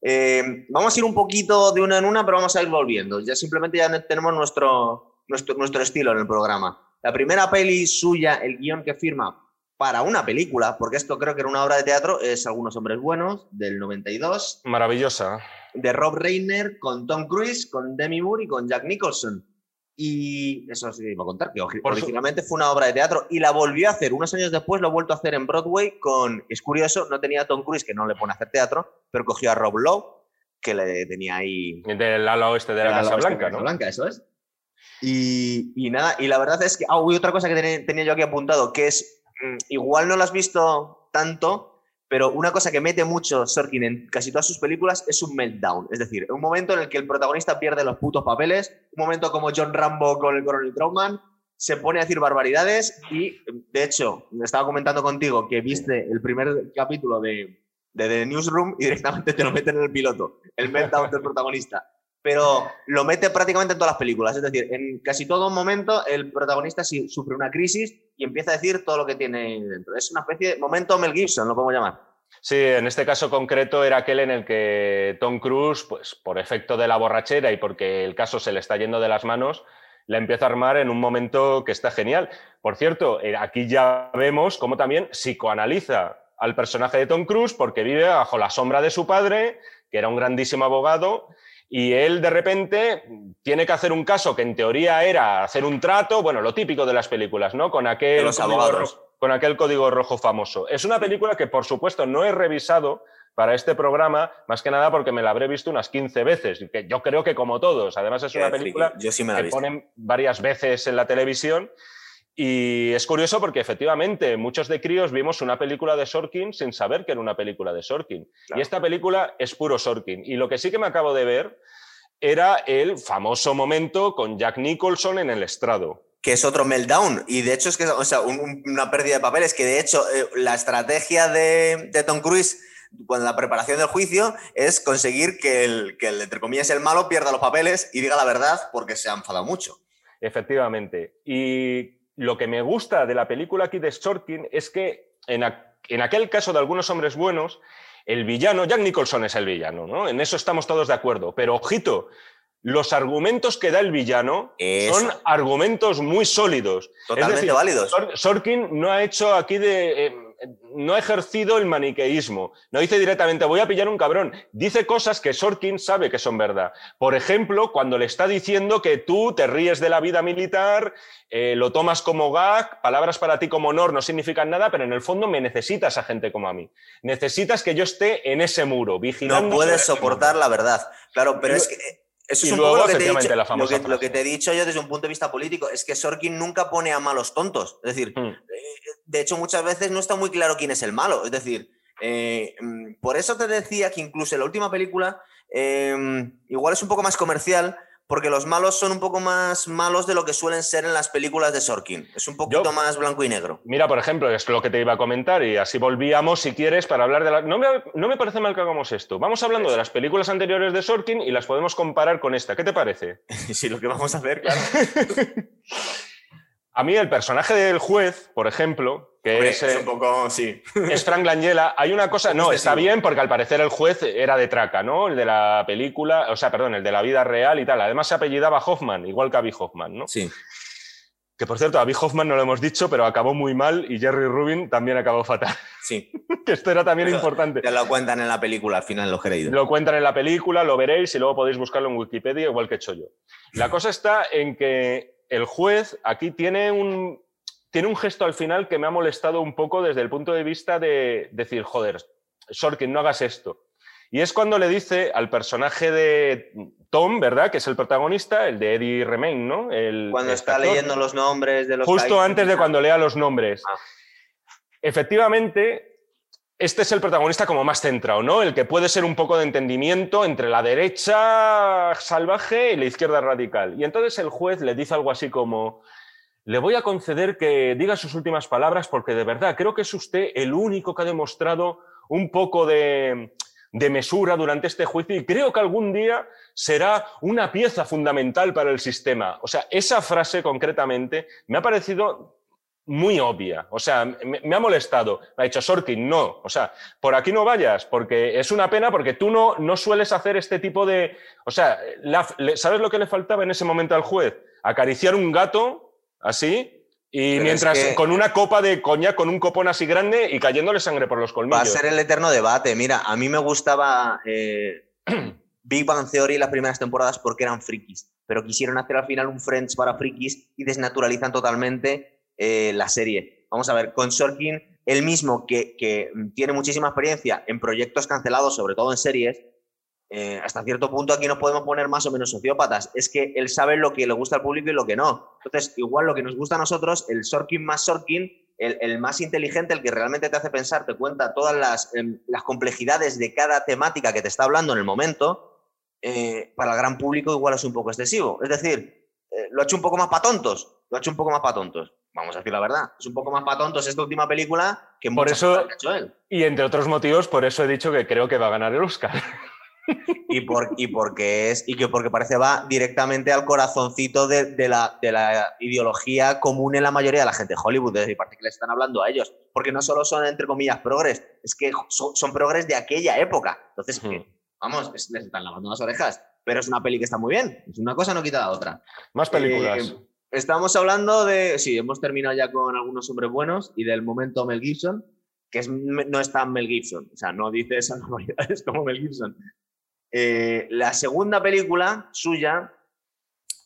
[SPEAKER 1] Eh, vamos a ir un poquito de una en una, pero vamos a ir volviendo. Ya simplemente ya tenemos nuestro, nuestro, nuestro estilo en el programa. La primera peli suya, el guion que firma para una película, porque esto creo que era una obra de teatro, es Algunos Hombres Buenos, del 92.
[SPEAKER 2] Maravillosa.
[SPEAKER 1] De Rob Reiner, con Tom Cruise, con Demi Moore y con Jack Nicholson. Y eso sí iba a contar, que originalmente fue una obra de teatro y la volvió a hacer. Unos años después lo ha vuelto a hacer en Broadway con, es curioso, no tenía a Tom Cruise, que no le pone a hacer teatro, pero cogió a Rob Lowe, que le tenía ahí...
[SPEAKER 2] Del ala oeste de la Casa Blanca, ¿no?
[SPEAKER 1] Blanca, eso es. Y, y, nada, y la verdad es que... Ah, otra cosa que tenía yo aquí apuntado, que es, mm, igual no lo has visto tanto, pero una cosa que mete mucho Sorkin en casi todas sus películas es un meltdown. Es decir, un momento en el que el protagonista pierde los putos papeles, un momento como John Rambo con el coronel Trauman, se pone a decir barbaridades y, de hecho, estaba comentando contigo que viste el primer capítulo de, de The Newsroom y directamente te lo meten en el piloto, el meltdown del protagonista pero lo mete prácticamente en todas las películas. Es decir, en casi todo momento el protagonista sufre una crisis y empieza a decir todo lo que tiene dentro. Es una especie de momento Mel Gibson, lo podemos llamar.
[SPEAKER 2] Sí, en este caso concreto era aquel en el que Tom Cruise, pues por efecto de la borrachera y porque el caso se le está yendo de las manos, la empieza a armar en un momento que está genial. Por cierto, eh, aquí ya vemos cómo también psicoanaliza al personaje de Tom Cruise porque vive bajo la sombra de su padre, que era un grandísimo abogado, y él de repente tiene que hacer un caso que en teoría era hacer un trato, bueno, lo típico de las películas, ¿no? Con aquel,
[SPEAKER 1] código rojo,
[SPEAKER 2] con aquel código rojo famoso. Es una película que, por supuesto, no he revisado para este programa, más que nada porque me la habré visto unas 15 veces, que yo creo que como todos. Además es una película que ponen varias veces en la televisión y es curioso porque efectivamente muchos de críos vimos una película de Sorkin sin saber que era una película de Sorkin. Y esta película es puro Sorkin. Y lo que sí que me acabo de ver era el famoso momento con Jack Nicholson en el estrado
[SPEAKER 1] que es otro meltdown. Y de hecho es que, o sea, una pérdida de papeles, que de hecho eh, la estrategia de, de, Tom Cruise cuando la preparación del juicio es conseguir que el, que el, entre comillas, el malo pierda los papeles y diga la verdad porque se ha enfadado mucho.
[SPEAKER 2] Efectivamente. Y lo que me gusta de la película aquí de Sorkin es que en, en aquel caso de algunos hombres buenos, el villano, Jack Nicholson es el villano, ¿no? En eso estamos todos de acuerdo. Pero ojito, los argumentos que da el villano son argumentos muy sólidos.
[SPEAKER 1] Totalmente válidos.
[SPEAKER 2] Sorkin no ha hecho aquí de. Eh, no ha ejercido el maniqueísmo. No dice directamente, voy a pillar un cabrón. Dice cosas que Sorkin sabe que son verdad. Por ejemplo, cuando le está diciendo que tú te ríes de la vida militar, eh, lo tomas como gag, palabras para ti como honor no significan nada, pero en el fondo me necesitas a gente como a mí. Necesitas que yo esté en ese muro, vigilando.
[SPEAKER 1] No puedes soportar la verdad. Claro, pero es que eso es un poco lo que, te he dicho, lo, que, te he dicho, yo desde un punto de vista político, es que Sorkin nunca pone a malos tontos. Es decir, hmm. eh, de hecho muchas veces no está muy claro quién es el malo. Es decir, eh, mm, por eso te decía que incluso en la última película eh, igual es un poco más comercial, porque los malos son un poco más malos de lo que suelen ser en las películas de Sorkin. Es un poquito más blanco y negro.
[SPEAKER 2] Mira, por ejemplo, es lo que te iba a comentar y así volvíamos, si quieres, para hablar de la... No me, no me parece mal que hagamos esto. Vamos hablando de las películas anteriores de Sorkin y las podemos comparar con esta. ¿Qué te parece?
[SPEAKER 1] sí, lo que vamos a hacer, claro.
[SPEAKER 2] A mí el personaje del juez, por ejemplo, que es,
[SPEAKER 1] un poco, sí.
[SPEAKER 2] es Frank Langella, hay una cosa, no, está bien porque al parecer el juez era de traca, ¿no? El de la película, o sea, perdón, el de la vida real y tal. Además se apellidaba Hoffman, igual que Abby Hoffman, ¿no?
[SPEAKER 1] Sí.
[SPEAKER 2] Que por cierto, Abby Hoffman no lo hemos dicho, pero acabó muy mal y Jerry Rubin también acabó fatal.
[SPEAKER 1] Sí.
[SPEAKER 2] que esto era también importante.
[SPEAKER 1] Ya lo cuentan en la película, al final lo he
[SPEAKER 2] Lo cuentan en la película, lo veréis y luego podéis buscarlo en Wikipedia, igual que he hecho yo. La cosa está en que el juez aquí tiene un, tiene un gesto al final que me ha molestado un poco desde el punto de vista de decir, joder, Sorkin, no hagas esto. Y es cuando le dice al personaje de Tom, ¿verdad? Que es el protagonista, el de Eddie Remain, ¿no? El,
[SPEAKER 1] cuando está leyendo los nombres de los
[SPEAKER 2] Justo antes de cuando lea los nombres. Ah. Efectivamente, este es el protagonista como más centrado, ¿no? El que puede ser un poco de entendimiento entre la derecha salvaje y la izquierda radical. Y entonces el juez le dice algo así como, le voy a conceder que diga sus últimas palabras porque de verdad creo que es usted el único que ha demostrado un poco de, mesura durante este juicio y creo que algún día será una pieza fundamental para el sistema. O sea, esa frase concretamente me ha parecido muy obvia. O sea, me, ha molestado. Me ha dicho, Sorkin, no. O sea, por aquí no vayas, porque es una pena, porque tú no, no sueles hacer este tipo de... O sea, ¿sabes lo que le faltaba en ese momento al juez? Acariciar un gato así, y mientras con una copa de coña, con un copón así grande y cayéndole sangre por los colmillos.
[SPEAKER 1] Va a ser el eterno debate. Mira, a mí me gustaba eh, Big Bang Theory las primeras temporadas porque eran frikis, pero quisieron hacer al final un Friends para frikis y desnaturalizan totalmente eh, la serie. Vamos a ver, con Sorkin, el mismo que, que tiene muchísima experiencia en proyectos cancelados, sobre todo en series, eh, hasta cierto punto aquí nos podemos poner más o menos sociópatas. Es que él sabe lo que le gusta al público y lo que no. Entonces, igual lo que nos gusta a nosotros, el Sorkin más Sorkin, el, más inteligente, el que realmente te hace pensar, te cuenta todas las, em, las complejidades de cada temática que te está hablando en el momento, eh, para el gran público igual es un poco excesivo. Es decir, lo ha hecho un poco más para tontos. Lo ha hecho un poco más para tontos. Vamos a decir la verdad. Es un poco más para tontos esta última película que
[SPEAKER 2] por eso, ha hecho él. Y entre otros motivos, por eso he dicho que creo que va a ganar el Oscar.
[SPEAKER 1] y, por, y porque es y que porque parece va directamente al corazoncito de, la, de, la, ideología común en la mayoría de la gente de Hollywood, desde parte que les están hablando a ellos, porque no solo son entre comillas progres, es que son, progres de aquella época. Entonces, vamos, les están lavando las orejas, pero es una peli que está muy bien, es una cosa no quita la otra.
[SPEAKER 2] Más películas.
[SPEAKER 1] Eh, estamos hablando de, sí, hemos terminado ya con algunos hombres buenos y del momento Mel Gibson, que es, no es tan Mel Gibson, o sea, no dice esas es como Mel Gibson, eh, la segunda película suya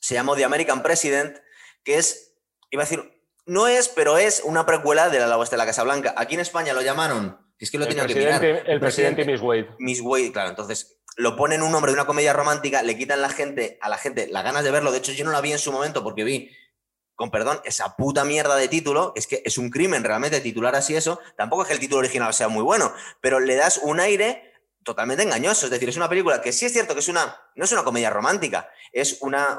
[SPEAKER 1] se llamó The American President, que es, iba a decir, no es, pero es una precuela de La de la Casa Blanca. Aquí en España lo llamaron Es que lo
[SPEAKER 2] el
[SPEAKER 1] tenía que
[SPEAKER 2] presidente,
[SPEAKER 1] mirar.
[SPEAKER 2] el presidente y Miss Wade.
[SPEAKER 1] Miss Wade, claro. Entonces, lo ponen un nombre de una comedia romántica, le quitan la gente, a la gente las ganas de verlo. De hecho, yo no la vi en su momento porque vi, con perdón, esa puta mierda de título. Es que es un crimen realmente titular así eso. Tampoco es que el título original sea muy bueno, pero le das un aire totalmente engañoso. Es decir, es una película que sí es cierto que es una. No es una comedia romántica, es una.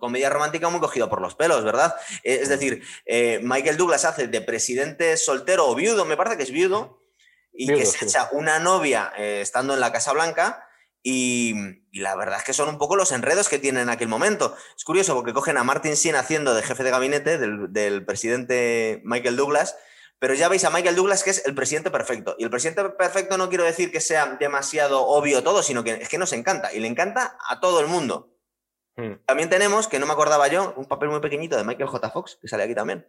[SPEAKER 1] Comedia romántica muy cogida por los pelos, ¿verdad? Es decir, eh, Michael Douglas hace de presidente soltero o viudo, me parece que es viudo, y
[SPEAKER 2] Viudo,
[SPEAKER 1] que se
[SPEAKER 2] sí.
[SPEAKER 1] echa una novia eh, estando en la Casa Blanca. Y, y la verdad es que son un poco los enredos que tienen en aquel momento. Es curioso porque cogen a Martin Sheen haciendo de jefe de gabinete del, del presidente Michael Douglas, pero ya veis a Michael Douglas que es el presidente perfecto. Y el presidente perfecto no quiero decir que sea demasiado obvio todo, sino que es que nos encanta y le encanta a todo el mundo.
[SPEAKER 2] Mm.
[SPEAKER 1] También tenemos, que no me acordaba yo, un papel muy pequeñito de Michael J. Fox, que sale aquí también.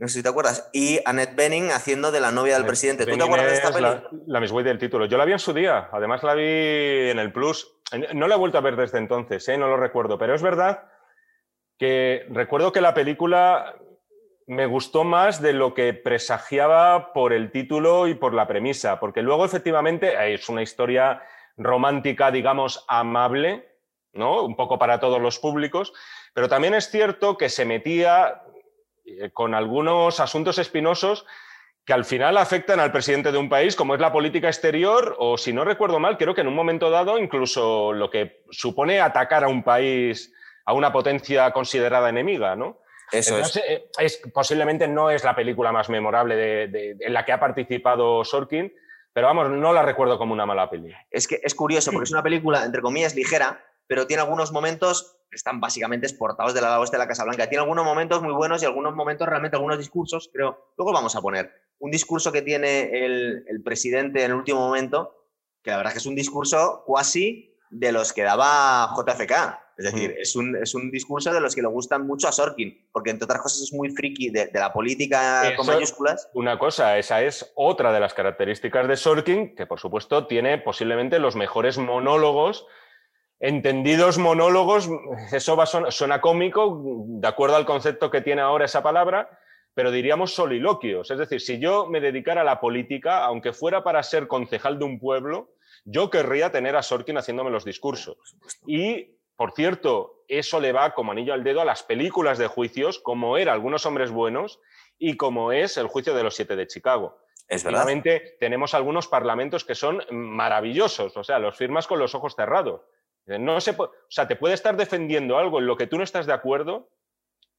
[SPEAKER 1] No sé si te acuerdas. Y Annette Bening haciendo de la novia del presidente. ¿Tú te acuerdas de esta
[SPEAKER 2] es
[SPEAKER 1] peli?
[SPEAKER 2] La, la Miss del título. Yo la vi en su día, además la vi en el Plus. No la he vuelto a ver desde entonces, ¿eh? no lo recuerdo, pero es verdad que recuerdo que la película me gustó más de lo que presagiaba por el título y por la premisa, porque luego efectivamente es una historia romántica, digamos, amable, ¿no? Un poco para todos los públicos, pero también es cierto que se metía con algunos asuntos espinosos que al final afectan al presidente de un país, como es la política exterior, o si no recuerdo mal, creo que en un momento dado incluso lo que supone atacar a un país, a una potencia considerada enemiga, ¿no?
[SPEAKER 1] Eso es.
[SPEAKER 2] Entonces, eh, es- posiblemente no es la película más memorable de- de- en la que ha participado Sorkin, pero vamos, no la recuerdo como una mala peli.
[SPEAKER 1] Es que es curioso porque es una película, entre comillas, ligera, pero tiene algunos momentos que están básicamente exportados de la oeste de la Casa Blanca. Tiene algunos momentos muy buenos y algunos momentos, realmente, algunos discursos, creo. Luego vamos a poner un discurso que tiene el, el presidente en el último momento, que la verdad es que es un discurso cuasi de los que daba JFK. Es decir,
[SPEAKER 2] Mm.
[SPEAKER 1] es, un, es un discurso de los que le gustan mucho a Sorkin, porque entre otras cosas es muy friki de, de la política con
[SPEAKER 2] Eso-
[SPEAKER 1] mayúsculas.
[SPEAKER 2] Una cosa, esa es otra de las características de Sorkin, que por supuesto tiene posiblemente los mejores monólogos, entendidos monólogos, eso va, son- suena cómico, de acuerdo al concepto que tiene ahora esa palabra, pero diríamos soliloquios. Es decir, si yo me dedicara a la política, aunque fuera para ser concejal de un pueblo, yo querría tener a Sorkin haciéndome los discursos. Y, por cierto, eso le va como anillo al dedo a las películas de juicios, como era Algunos Hombres Buenos y como es El Juicio de los Siete de Chicago.
[SPEAKER 1] Es verdad.
[SPEAKER 2] Efectivamente, tenemos algunos parlamentos que son maravillosos, o sea, los firmas con los ojos cerrados. No se, o sea, te puede estar defendiendo algo en lo que tú no estás de acuerdo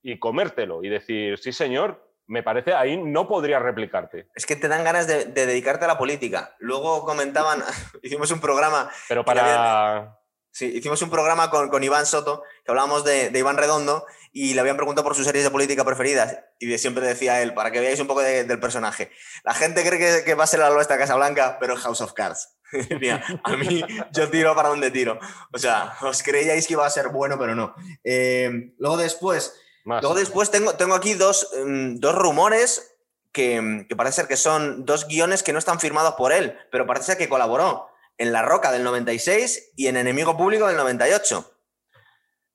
[SPEAKER 2] y comértelo y decir, sí, señor, me parece, ahí no podría replicarte.
[SPEAKER 1] Es que te dan ganas de, de dedicarte a la política. Luego comentaban, hicimos un programa,
[SPEAKER 2] Pero para...
[SPEAKER 1] sí, hicimos un programa con, con Iván Soto, que hablábamos de, de Iván Redondo, y le habían preguntado por sus series de política preferidas, y siempre decía él, para que veáis un poco de- del personaje, la gente cree que, que va a ser la oeste Casa Blanca, pero House of Cards. Decía, a mí yo tiro para donde tiro. O sea, os creíais que iba a ser bueno, pero no. Eh, luego después,
[SPEAKER 2] Más.
[SPEAKER 1] Luego después tengo, tengo aquí dos, mm, dos rumores que, que parece ser que son dos guiones que no están firmados por él, pero parece ser que colaboró en La Roca del 96 y en Enemigo Público del 98.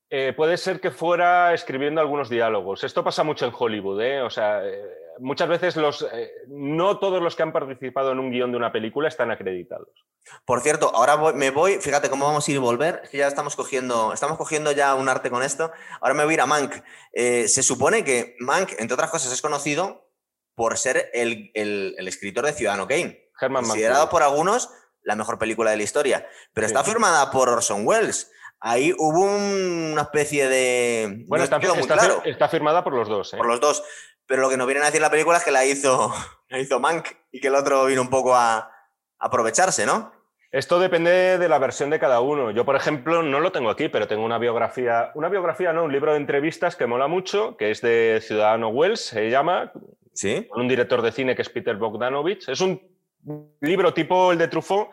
[SPEAKER 2] Eh, puede ser que fuera escribiendo algunos diálogos. Esto pasa mucho en Hollywood, ¿eh? O sea, eh, muchas veces los, eh, no todos los que han participado en un guion de una película están acreditados.
[SPEAKER 1] Por cierto, ahora voy- me voy, fíjate cómo vamos a ir y volver, es que ya estamos cogiendo, estamos cogiendo ya un arte con esto. Ahora me voy a ir a Mank. Se supone que Mank, entre otras cosas, es conocido por ser el, el- el escritor de Ciudadano Kane.
[SPEAKER 2] Herman
[SPEAKER 1] considerado
[SPEAKER 2] Mankiewicz.
[SPEAKER 1] por algunos la mejor película de la historia, pero
[SPEAKER 2] Sí.
[SPEAKER 1] está firmada por Orson Welles. Ahí hubo un- una especie de...
[SPEAKER 2] Bueno,
[SPEAKER 1] no
[SPEAKER 2] está,
[SPEAKER 1] quedó muy
[SPEAKER 2] está-
[SPEAKER 1] claro
[SPEAKER 2] está firmada por los dos. ¿eh?
[SPEAKER 1] por los dos, pero lo que nos vienen a decir la película es que la hizo, la hizo Mank y que el otro vino un poco a, a aprovecharse, ¿no?
[SPEAKER 2] Esto depende de la versión de cada uno. Yo, por ejemplo, no lo tengo aquí, pero tengo una biografía, una biografía, no, un libro de entrevistas que mola mucho, que es de Ciudadano Wells, se llama,
[SPEAKER 1] Sí.
[SPEAKER 2] con un director de cine que es Peter Bogdanovich. Es un libro tipo el de Truffaut,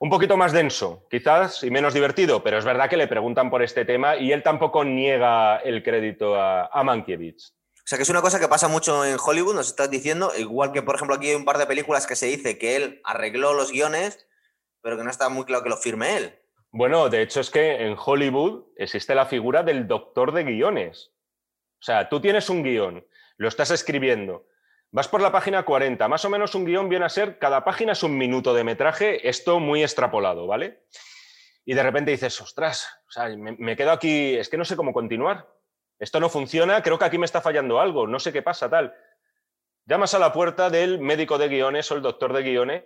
[SPEAKER 2] un poquito más denso, quizás, y menos divertido, pero es verdad que le preguntan por este tema y él tampoco niega el crédito a, a Mankiewicz.
[SPEAKER 1] O sea, que es una cosa que pasa mucho en Hollywood, nos estás diciendo, igual que, por ejemplo, aquí hay un par de películas que se dice que él arregló los guiones, pero que no está muy claro que lo firme él.
[SPEAKER 2] Bueno, de hecho es que en Hollywood existe la figura del doctor de guiones. O sea, tú tienes un guion, lo estás escribiendo, Vas por la página 40, más o menos un guion viene a ser, cada página es un minuto de metraje, esto muy extrapolado, ¿vale? Y de repente dices, ostras, me, quedo aquí, es que no sé cómo continuar. Esto no funciona, creo que aquí me está fallando algo, no sé qué pasa, tal. Llamas a la puerta del médico de guiones o el doctor de guiones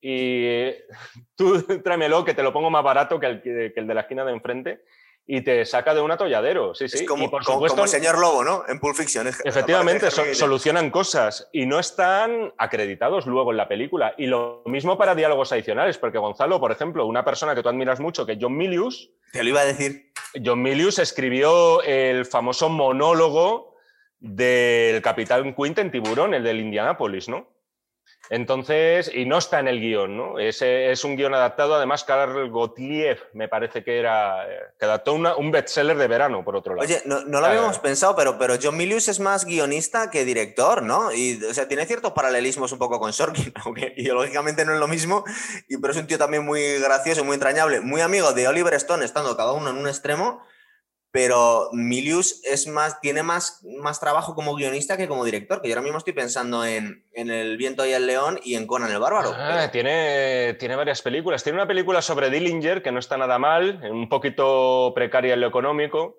[SPEAKER 2] y tú tráemelo que te lo pongo más barato que el, que el de la esquina de enfrente y te saca de un atolladero. Sí, sí.
[SPEAKER 1] Es como,
[SPEAKER 2] y por
[SPEAKER 1] como-
[SPEAKER 2] supuesto,
[SPEAKER 1] como el señor Lobo, ¿no? En Pulp Fiction. es-
[SPEAKER 2] Efectivamente, so- solucionan cosas y no están acreditados luego en la película. Y lo mismo para diálogos adicionales, porque Gonzalo, por ejemplo, una persona que tú admiras mucho, que es John Milius,
[SPEAKER 1] Te lo iba a decir.
[SPEAKER 2] John Milius escribió el famoso monólogo del Capitán Quint en Tiburón, el del Indianapolis, ¿no? Entonces, y no está en el guion, ¿no? Es, es un guion adaptado, además, Karl Gottlieb, me parece que era, eh, que adaptó una- un bestseller de verano, por otro lado.
[SPEAKER 1] Oye, no, no lo
[SPEAKER 2] Ah,
[SPEAKER 1] habíamos pensado, pero, pero John Milius es más guionista que director, ¿no? Y, o sea, tiene ciertos paralelismos un poco con Sorkin, aunque ideológicamente no es lo mismo, y, pero es un tío también muy gracioso, muy entrañable, muy amigo de Oliver Stone, estando cada uno en un extremo, pero Milius es más, tiene más, más trabajo como guionista que como director, que yo ahora mismo estoy pensando en, en El viento y el león y en Conan el bárbaro.
[SPEAKER 2] Ah,
[SPEAKER 1] pero-
[SPEAKER 2] tiene, tiene varias películas. Tiene una película sobre Dillinger que no está nada mal, un poquito precaria en lo económico.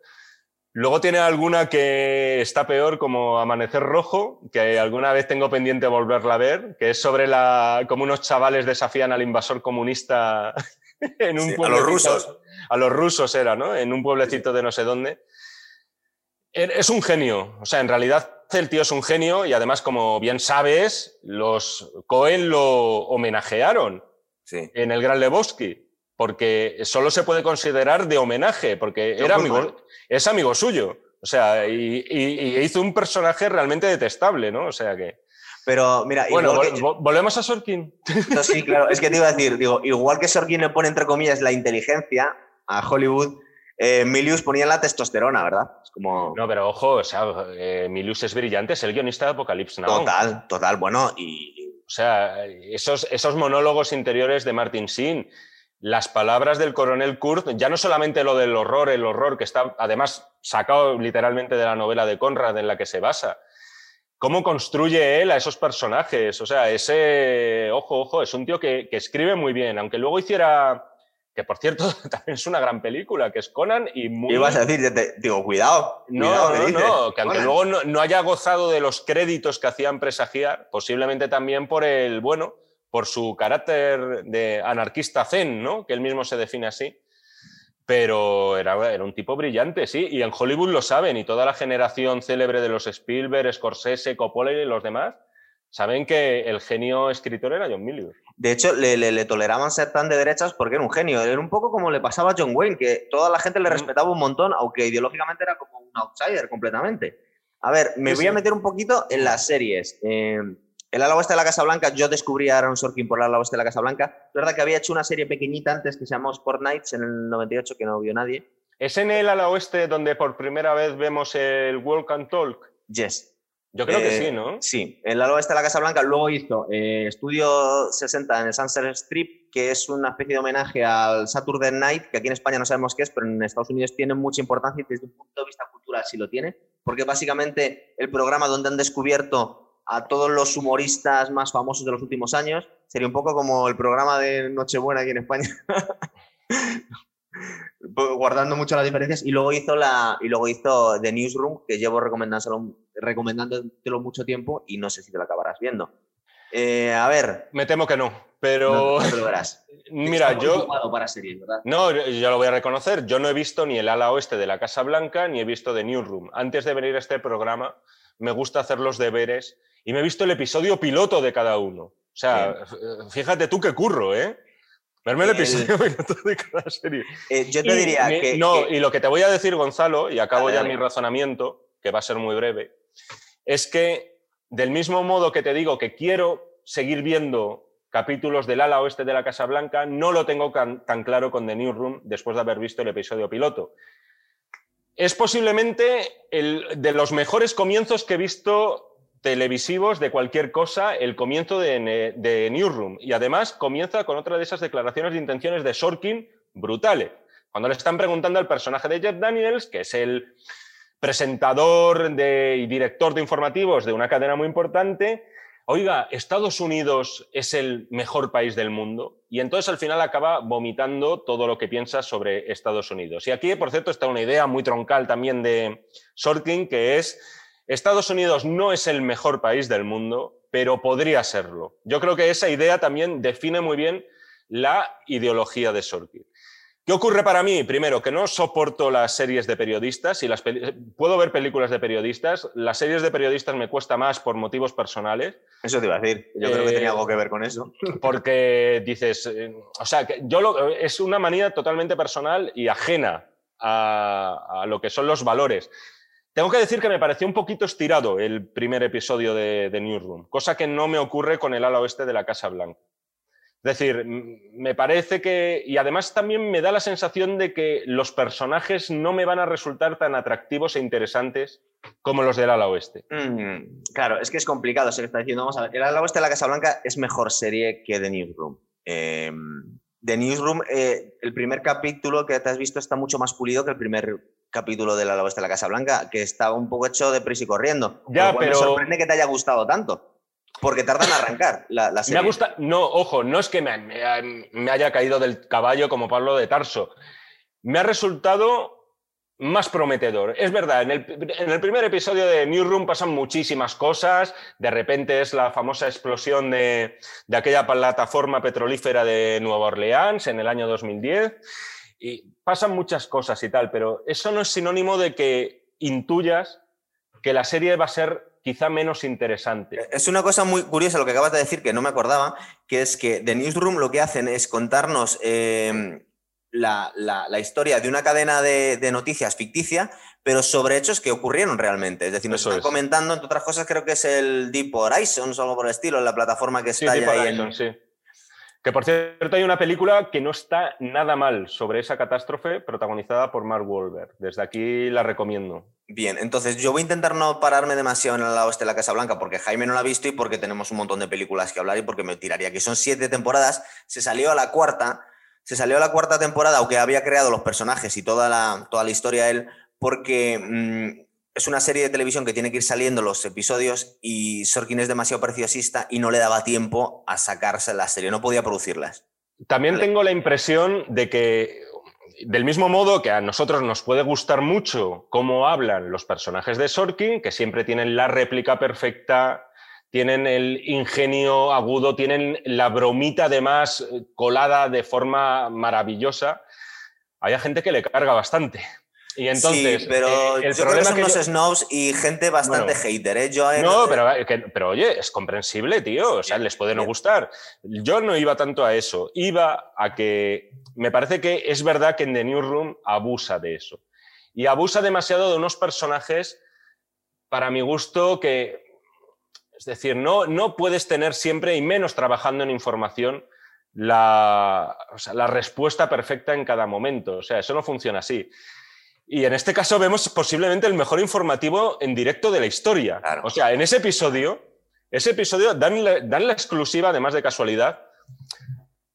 [SPEAKER 2] Luego tiene alguna que está peor, como Amanecer Rojo, que alguna vez tengo pendiente volverla a ver, que es sobre la, como unos chavales desafían al invasor comunista en un
[SPEAKER 1] Sí, a los rusos.
[SPEAKER 2] A los rusos era, ¿no? En un pueblecito de no sé dónde. Er- Es un genio, o sea, en realidad el tío es un genio y además, como bien sabes, los Cohen lo homenajearon
[SPEAKER 1] Sí.
[SPEAKER 2] en el Gran Lebowski, porque solo se puede considerar de homenaje, porque era amigo, es amigo suyo. O sea, y, y- y hizo un personaje realmente detestable, ¿no? O sea que.
[SPEAKER 1] Pero mira,
[SPEAKER 2] Bueno, vol- volvemos a Sorkin.
[SPEAKER 1] No, sí, claro, es que te iba a decir, digo, igual que Sorkin le pone entre comillas la inteligencia a Hollywood, eh, Milius ponía la testosterona, ¿verdad? Es como
[SPEAKER 2] No, pero ojo, o sea, eh, Milius es brillante, es el guionista de Apocalypse Now.
[SPEAKER 1] total, total, bueno, y
[SPEAKER 2] O sea, esos, esos monólogos interiores de Martin Sheen, las palabras del coronel Kurz, ya no solamente lo del horror, el horror que está además sacado literalmente de la novela de Conrad en la que se basa. ¿Cómo construye él a esos personajes? O sea, ese, ojo, ojo, es un tío que, que escribe muy bien, aunque luego hiciera, que por cierto también es una gran película, que es Conan y muy...
[SPEAKER 1] ibas a decir, te- digo, cuidado,
[SPEAKER 2] No,
[SPEAKER 1] cuidado, ¿qué
[SPEAKER 2] no,
[SPEAKER 1] dices?
[SPEAKER 2] no, que aunque
[SPEAKER 1] Conan.
[SPEAKER 2] luego no, no haya gozado de los créditos que hacían presagiar, posiblemente también por el, bueno, por su carácter de anarquista zen, ¿no? Que él mismo se define así. Pero era, era un tipo brillante, sí, y en Hollywood lo saben, y toda la generación célebre de los Spielberg, Scorsese, Coppola y los demás, saben que el genio escritor era John Milius.
[SPEAKER 1] De hecho, le, le- le toleraban ser tan de derechas porque era un genio. Era un poco como le pasaba a John Wayne, que toda la gente le respetaba un montón, aunque ideológicamente era como un outsider completamente. A ver, me
[SPEAKER 2] Sí,
[SPEAKER 1] voy a meter un poquito en las series. Eh, el ala oeste de la Casa Blanca, yo descubrí a Aaron Sorkin por el ala oeste de la Casa Blanca. Es verdad que había hecho una serie pequeñita antes que se llamó Sport Nights en el 98, que no vio nadie.
[SPEAKER 2] ¿Es en el ala oeste donde por primera vez vemos el Walk and Talk?
[SPEAKER 1] Yes.
[SPEAKER 2] Yo creo que
[SPEAKER 1] Eh,
[SPEAKER 2] sí, ¿no?
[SPEAKER 1] Sí, el ala oeste de la Casa Blanca luego hizo eh, Estudio 60 en el Sunset Strip, que es una especie de homenaje al Saturday Night, que aquí en España no sabemos qué es, pero en Estados Unidos tiene mucha importancia y desde un punto de vista cultural sí lo tiene, porque básicamente el programa donde han descubierto a todos los humoristas más famosos de los últimos años sería un poco como el programa de Nochebuena aquí en España. guardando mucho las diferencias y luego hizo la y luego hizo The Newsroom que llevo recomendándolo, recomendándotelo mucho tiempo y no sé si te lo acabarás viendo Eh, a ver
[SPEAKER 2] Me temo que no, pero
[SPEAKER 1] no, no te lo verás
[SPEAKER 2] mira, yo
[SPEAKER 1] para series ¿verdad?
[SPEAKER 2] no, yo lo voy a reconocer, yo no he visto ni el ala oeste de la Casa Blanca ni he visto The Newsroom. Antes de venir a este programa me gusta hacer los deberes y me he visto el episodio piloto de cada uno. O sea, f- fíjate tú qué curro, ¿eh? Verme el
[SPEAKER 1] El-
[SPEAKER 2] episodio piloto de cada serie.
[SPEAKER 1] Eh, yo te
[SPEAKER 2] Y
[SPEAKER 1] diría
[SPEAKER 2] me-
[SPEAKER 1] que,
[SPEAKER 2] No,
[SPEAKER 1] que-
[SPEAKER 2] y lo que te voy a decir, Gonzalo, y acabo ya mi razonamiento, que va a ser muy breve, es que del mismo modo que te digo que quiero seguir viendo capítulos del ala oeste de la Casa Blanca, no lo tengo tan claro con The Newsroom después de haber visto el episodio piloto. Es posiblemente el, de los mejores comienzos que he visto televisivos de cualquier cosa, el comienzo de, de Newsroom. Y además comienza con otra de esas declaraciones de intenciones de Sorkin brutales. Cuando le están preguntando al personaje de Jeff Daniels, que es el presentador y director de informativos de una cadena muy importante, oiga, Estados Unidos es el mejor país del mundo. Y entonces al final acaba vomitando todo lo que piensa sobre Estados Unidos. Y aquí, por cierto, está una idea muy troncal también de Sorkin, que es, Estados Unidos no es el mejor país del mundo, pero podría serlo. Yo creo que esa idea también define muy bien la ideología de Sorkin. ¿Qué ocurre para mí? Primero, que no soporto las series de periodistas y las puedo ver películas de periodistas. Las series de periodistas me cuesta más por motivos personales.
[SPEAKER 1] Eso te iba a decir. Yo creo que tenía algo que ver con eso.
[SPEAKER 2] Porque dices, eh, o sea, que yo lo, es una manía totalmente personal y ajena a, lo que son los valores. Tengo que decir que me pareció un poquito estirado el primer episodio de, Newsroom, cosa que no me ocurre con el ala oeste de la Casa Blanca. Es decir, me parece que, y además también me da la sensación de que los personajes no me van a resultar tan atractivos e interesantes como los del ala oeste.
[SPEAKER 1] Mm, claro, es que es complicado, se está diciendo, vamos a ver, el ala oeste de la Casa Blanca es mejor serie que The Newsroom. Eh, The Newsroom, eh, el primer capítulo que te has visto está mucho más pulido que el primer capítulo del ala oeste de la Casa Blanca, que estaba un poco hecho de prisa y corriendo.
[SPEAKER 2] Ya, pero...
[SPEAKER 1] Me sorprende que te haya gustado tanto. Porque tardan en arrancar la, serie.
[SPEAKER 2] Me gusta, no, ojo, no es que me, me, haya caído del caballo como Pablo de Tarso. Me ha resultado más prometedor. Es verdad, en el, primer episodio de Newsroom pasan muchísimas cosas. De repente es la famosa explosión de, de aquella plataforma petrolífera de Nueva Orleans en el año 2010. Y pasan muchas cosas y tal, pero eso no es sinónimo de que intuyas que la serie va a ser quizá menos interesante.
[SPEAKER 1] Eh, es una cosa muy curiosa lo que acabas de decir, que no me acordaba, que es que The Newsroom lo que hacen es contarnos em, la, historia de una cadena de, noticias ficticia, pero sobre hechos que ocurrieron realmente. Es decir, nos están comentando, entre otras cosas, creo que es el Deep Horizon o algo por el estilo, la plataforma que está ahí en...
[SPEAKER 2] Sí. Que por cierto hay una película que no está nada mal sobre esa catástrofe protagonizada por Mark Wahlberg. Desde aquí la recomiendo.
[SPEAKER 1] Bien, entonces yo voy a intentar no pararme demasiado en el lado este de la Casa Blanca porque Jaime no la ha visto y porque tenemos un montón de películas que hablar y porque me tiraría que son siete temporadas. Se salió a la cuarta, se salió a la cuarta temporada, aunque había creado los personajes y toda la, toda la historia él, porque mm, es una serie de televisión que tiene que ir saliendo los episodios y Sorkin es demasiado preciosista y no le daba tiempo a sacarse la serie, no podía producirlas.
[SPEAKER 2] También tengo la impresión de que, del mismo modo que a nosotros nos puede gustar mucho cómo hablan los personajes de Sorkin, que siempre tienen la réplica perfecta, tienen el ingenio agudo, tienen la bromita además colada de forma maravillosa, hay gente que le carga bastante. Y entonces,
[SPEAKER 1] sí, pero eh, el yo problema creo que son unos snobs y gente bastante hater, ¿eh? Yo
[SPEAKER 2] no, pero, pero, oye, es comprensible, tío. O sea, les puede no gustar. Yo no iba tanto a eso. Iba a que me parece que es verdad que en The Newsroom abusa de eso. Y abusa demasiado de unos personajes, para mi gusto, que. Es decir, no, no puedes tener siempre, y menos trabajando en información, la, o sea, la respuesta perfecta en cada momento. O sea, eso no funciona así. Y en este caso vemos posiblemente el mejor informativo en directo de la historia. O sea, en ese episodio, ese episodio dan la, dan la exclusiva, además de casualidad.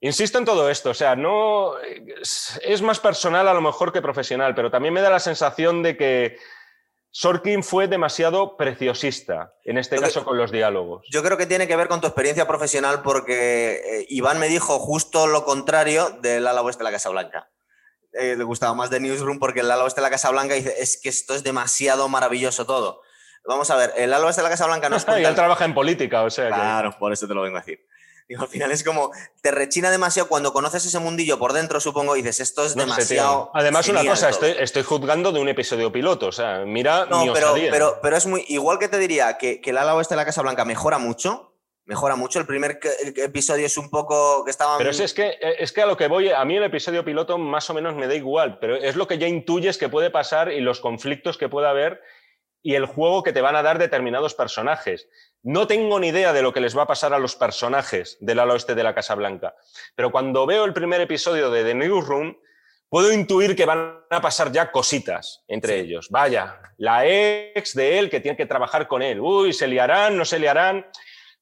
[SPEAKER 2] Insisto en todo esto, o sea, no es, más personal a lo mejor que profesional, pero también me da la sensación de que Sorkin fue demasiado preciosista, en este caso con los diálogos.
[SPEAKER 1] Yo creo que tiene que ver con tu experiencia profesional porque eh, Iván me dijo justo lo contrario del ala oeste de la Casa Blanca. Eh, le gustaba más de Newsroom porque el ala oeste de la Casa Blanca dice, es que esto es demasiado maravilloso todo. Vamos a ver, el ala oeste de la Casa Blanca no es...
[SPEAKER 2] y él trabaja en política, o sea
[SPEAKER 1] Claro, por eso te lo vengo a decir. Digo, al final es como, te rechina demasiado cuando conoces ese mundillo por dentro, supongo, y dices, esto es demasiado.
[SPEAKER 2] Además, una cosa, estoy, juzgando de un episodio piloto, o sea, mira.
[SPEAKER 1] No, pero, pero, pero, es muy. Igual que te diría que, que el ala oeste de la Casa Blanca mejora mucho, mejora mucho. El primer episodio es un poco que estaba...
[SPEAKER 2] Pero es, que, es que a lo que voy, a mí el episodio piloto más o menos me da igual, pero es lo que ya intuyes que puede pasar y los conflictos que puede haber y el juego que te van a dar determinados personajes. No tengo ni idea de lo que les va a pasar a los personajes del ala oeste de la Casa Blanca, pero cuando veo el primer episodio de The Newsroom, puedo intuir que van a pasar ya cositas entre ellos. Vaya, la ex de él que tiene que trabajar con él. Uy, se liarán, no se liarán.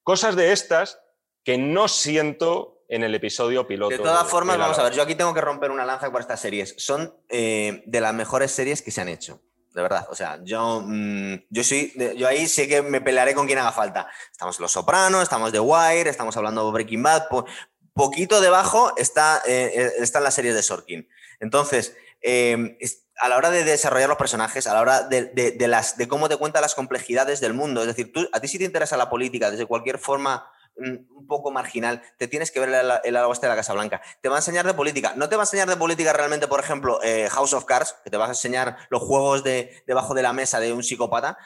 [SPEAKER 2] Cosas de estas que no siento en el episodio piloto.
[SPEAKER 1] De todas formas, vamos a ver, yo aquí tengo que romper una lanza por estas series. Son eh, de las mejores series que se han hecho. de verdad. O sea, yo, mm, yo, soy, yo ahí sé que me pelearé con quien haga falta. Estamos Los Sopranos, estamos The Wire, estamos hablando de Breaking Bad. poquito debajo está, eh, eh, están las series de Sorkin. Entonces, em, a la hora de desarrollar los personajes, a la hora de, las, de cómo te cuenta las complejidades del mundo, es decir, tú, a ti si te interesa la política desde cualquier forma mm, un poco marginal, te tienes que ver el, el agua de la Casa Blanca. Te va a enseñar de política. No te va a enseñar de política realmente, por ejemplo, eh, House of Cards, que te vas a enseñar los juegos de, debajo de la mesa de un psicópata,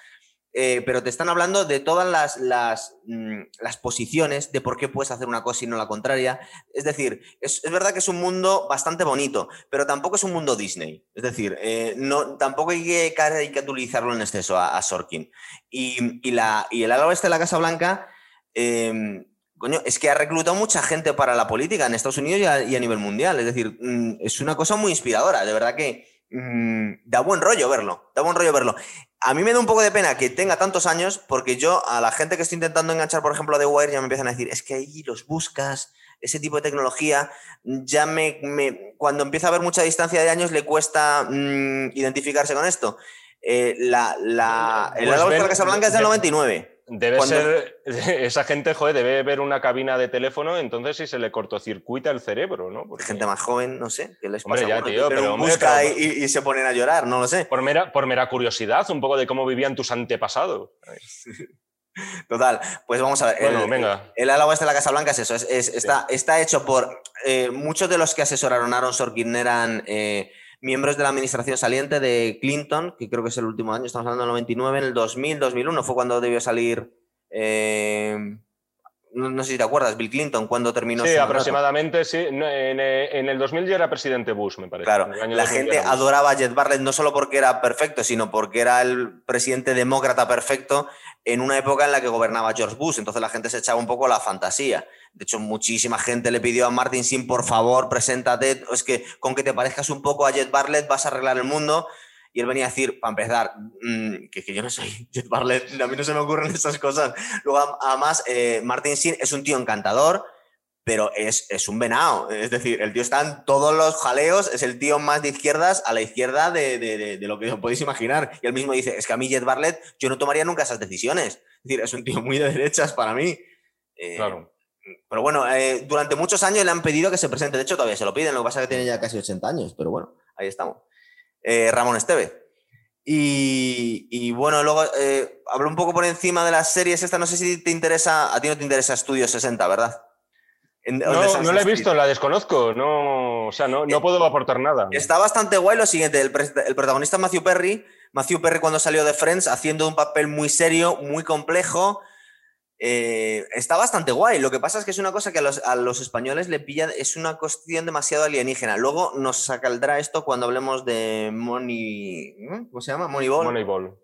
[SPEAKER 1] eh, pero te están hablando de todas las, mm, las, posiciones, de por qué puedes hacer una cosa y no la contraria. Es decir, es, verdad que es un mundo bastante bonito, pero tampoco es un mundo Disney. Es decir, eh, no, tampoco hay que caricaturizarlo en exceso a, Sorkin. Y, la, y el ala oeste de la Casa Blanca, em, coño, es que ha reclutado mucha gente para la política en Estados Unidos y a, nivel mundial. Es decir, mm, es una cosa muy inspiradora, de verdad que mm, da buen rollo verlo, da buen rollo verlo a mí me da un poco de pena que tenga tantos años, porque yo a la gente que estoy intentando enganchar, por ejemplo, a The Wire, ya me empiezan a decir, es que ahí los buscas, ese tipo de tecnología, ya me, cuando empieza a haber mucha distancia de años, le cuesta mm, identificarse con esto. Eh, la, la, el pues de la Casa Blanca es del 99.
[SPEAKER 2] Debe ser, esa gente, joder, debe ver una cabina de teléfono, entonces si se le cortocircuita el cerebro, ¿no?
[SPEAKER 1] Gente más joven, no sé,
[SPEAKER 2] ¿qué les pasa? ya, tío, pero,
[SPEAKER 1] busca y, se ponen a llorar, no lo sé.
[SPEAKER 2] Por mera, por mera curiosidad, un poco de cómo vivían tus antepasados.
[SPEAKER 1] Total, pues vamos a ver.
[SPEAKER 2] Bueno, el, venga.
[SPEAKER 1] El ala oeste de la Casa Blanca es eso, es, está, está, hecho por eh, muchos de los que asesoraron a Aaron Sorkin eran... Eh, miembros de la administración saliente de Clinton, que creo que es el último año, estamos hablando del 99, en el 2000, 2001 fue cuando debió salir... Eh, no, sé si te acuerdas, Bill Clinton, cuando terminó.
[SPEAKER 2] Sí, aproximadamente, sí. En, el 2000 ya era presidente Bush, me parece.
[SPEAKER 1] Claro, la gente adoraba a Jet Barrett no solo porque era perfecto, sino porque era el presidente demócrata perfecto en una época en la que gobernaba George Bush. Entonces la gente se echaba un poco la fantasía. De hecho, muchísima gente le pidió a Martin Sin, por favor, preséntate. Es que con que te parezcas un poco a Jet Bartlett vas a arreglar el mundo. Y él venía a decir, para empezar, mm, que, yo no soy Jet Bartlett, a mí no se me ocurren esas cosas. Luego, además, eh, Martin Sin es un tío encantador, pero es, es, un venado. Es decir, el tío está en todos los jaleos, es el tío más de izquierdas a la izquierda de, de, de, lo que os podéis imaginar. Y él mismo dice, es que a mí Jet Bartlett yo no tomaría nunca esas decisiones. Es decir, es un tío muy de derechas para mí.
[SPEAKER 2] Eh, claro.
[SPEAKER 1] Pero bueno, eh, durante muchos años le han pedido que se presente. De hecho, todavía se lo piden. Lo que pasa es que tiene ya casi 80 años. Pero bueno, ahí estamos. Eh, Ramón Esteve. Y, bueno, luego eh, hablo un poco por encima de las series. Esta no sé si te interesa. A ti no te interesa Estudio 60, ¿verdad?
[SPEAKER 2] no, no la he visto, la desconozco. No, o sea, no, no puedo aportar nada.
[SPEAKER 1] Está bastante guay lo siguiente. El, el protagonista Matthew Perry. Matthew Perry cuando salió de Friends haciendo un papel muy serio, muy complejo eh, está bastante guay. Lo que pasa es que es una cosa que a los, españoles le pilla, es una cuestión demasiado alienígena. Luego nos sacaldrá esto cuando hablemos de Money. ¿Cómo se llama? Moneyball.
[SPEAKER 2] Moneyball.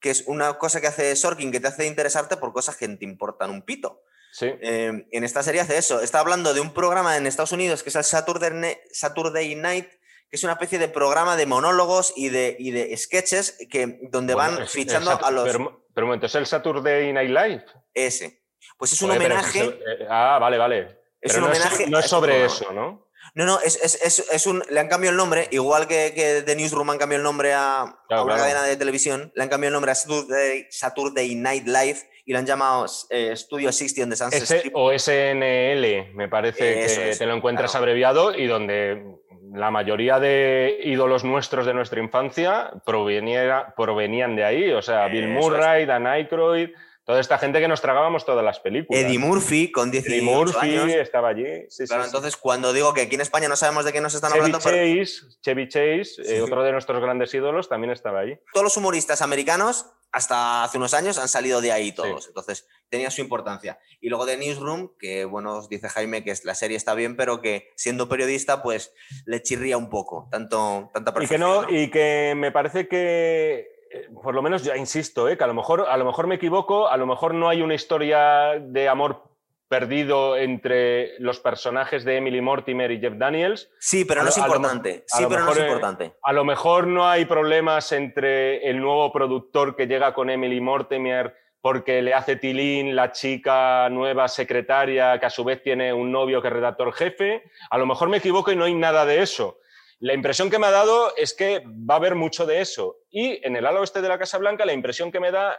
[SPEAKER 1] Que es una cosa que hace Sorkin que te hace interesarte por cosas que te importan un pito.
[SPEAKER 2] Sí.
[SPEAKER 1] Eh, en esta serie hace eso. Está hablando de un programa en Estados Unidos que es el Saturday, Night, que es una especie de programa de monólogos y de, de sketches que, donde van fichando a los.
[SPEAKER 2] Pero, ¿es el Saturday Night Live?
[SPEAKER 1] Ese. Pues es un homenaje.
[SPEAKER 2] Eh, ah, vale, vale. Es un homenaje. No es, sobre eso, ¿no?
[SPEAKER 1] No, no, es, es, es, un. Le han cambiado el nombre, igual que, que The Newsroom han cambiado el nombre a, una cadena de televisión, le han cambiado el nombre a Saturday, Saturday Night Live y lo han llamado eh, Studio 60 on the Sunset
[SPEAKER 2] O SNL, me parece que te lo encuentras abreviado y donde la mayoría de ídolos nuestros de nuestra infancia provenían de ahí. O sea, Bill Murray, Dan Aykroyd. Toda esta gente que nos tragábamos todas las películas.
[SPEAKER 1] Eddie Murphy con 18
[SPEAKER 2] Eddie Murphy estaba allí.
[SPEAKER 1] claro, entonces cuando digo que aquí en España no sabemos de qué nos están
[SPEAKER 2] Chevy
[SPEAKER 1] hablando...
[SPEAKER 2] Chase, Chevy Chase, eh, otro de nuestros grandes ídolos, también estaba allí.
[SPEAKER 1] Todos los humoristas americanos, hasta hace unos años, han salido de ahí todos. Entonces tenía su importancia. Y luego de Newsroom, que bueno, dice Jaime que la serie está bien, pero que siendo periodista, pues le chirría un poco, tanto, tanta
[SPEAKER 2] Y que, no, y que me parece que por lo menos ya insisto, eh, que a lo, mejor, a lo mejor me equivoco, a lo mejor no hay una historia de amor perdido entre los personajes de Emily Mortimer y Jeff Daniels.
[SPEAKER 1] Sí, pero no es importante. sí, pero no es importante.
[SPEAKER 2] A lo mejor no hay problemas entre el nuevo productor que llega con Emily Mortimer porque le hace tilín la chica nueva secretaria que a su vez tiene un novio que es redactor jefe. A lo mejor me equivoco y no hay nada de eso. La impresión que me ha dado es que va a haber mucho de eso. Y en el ala oeste de la Casa Blanca, la impresión que me da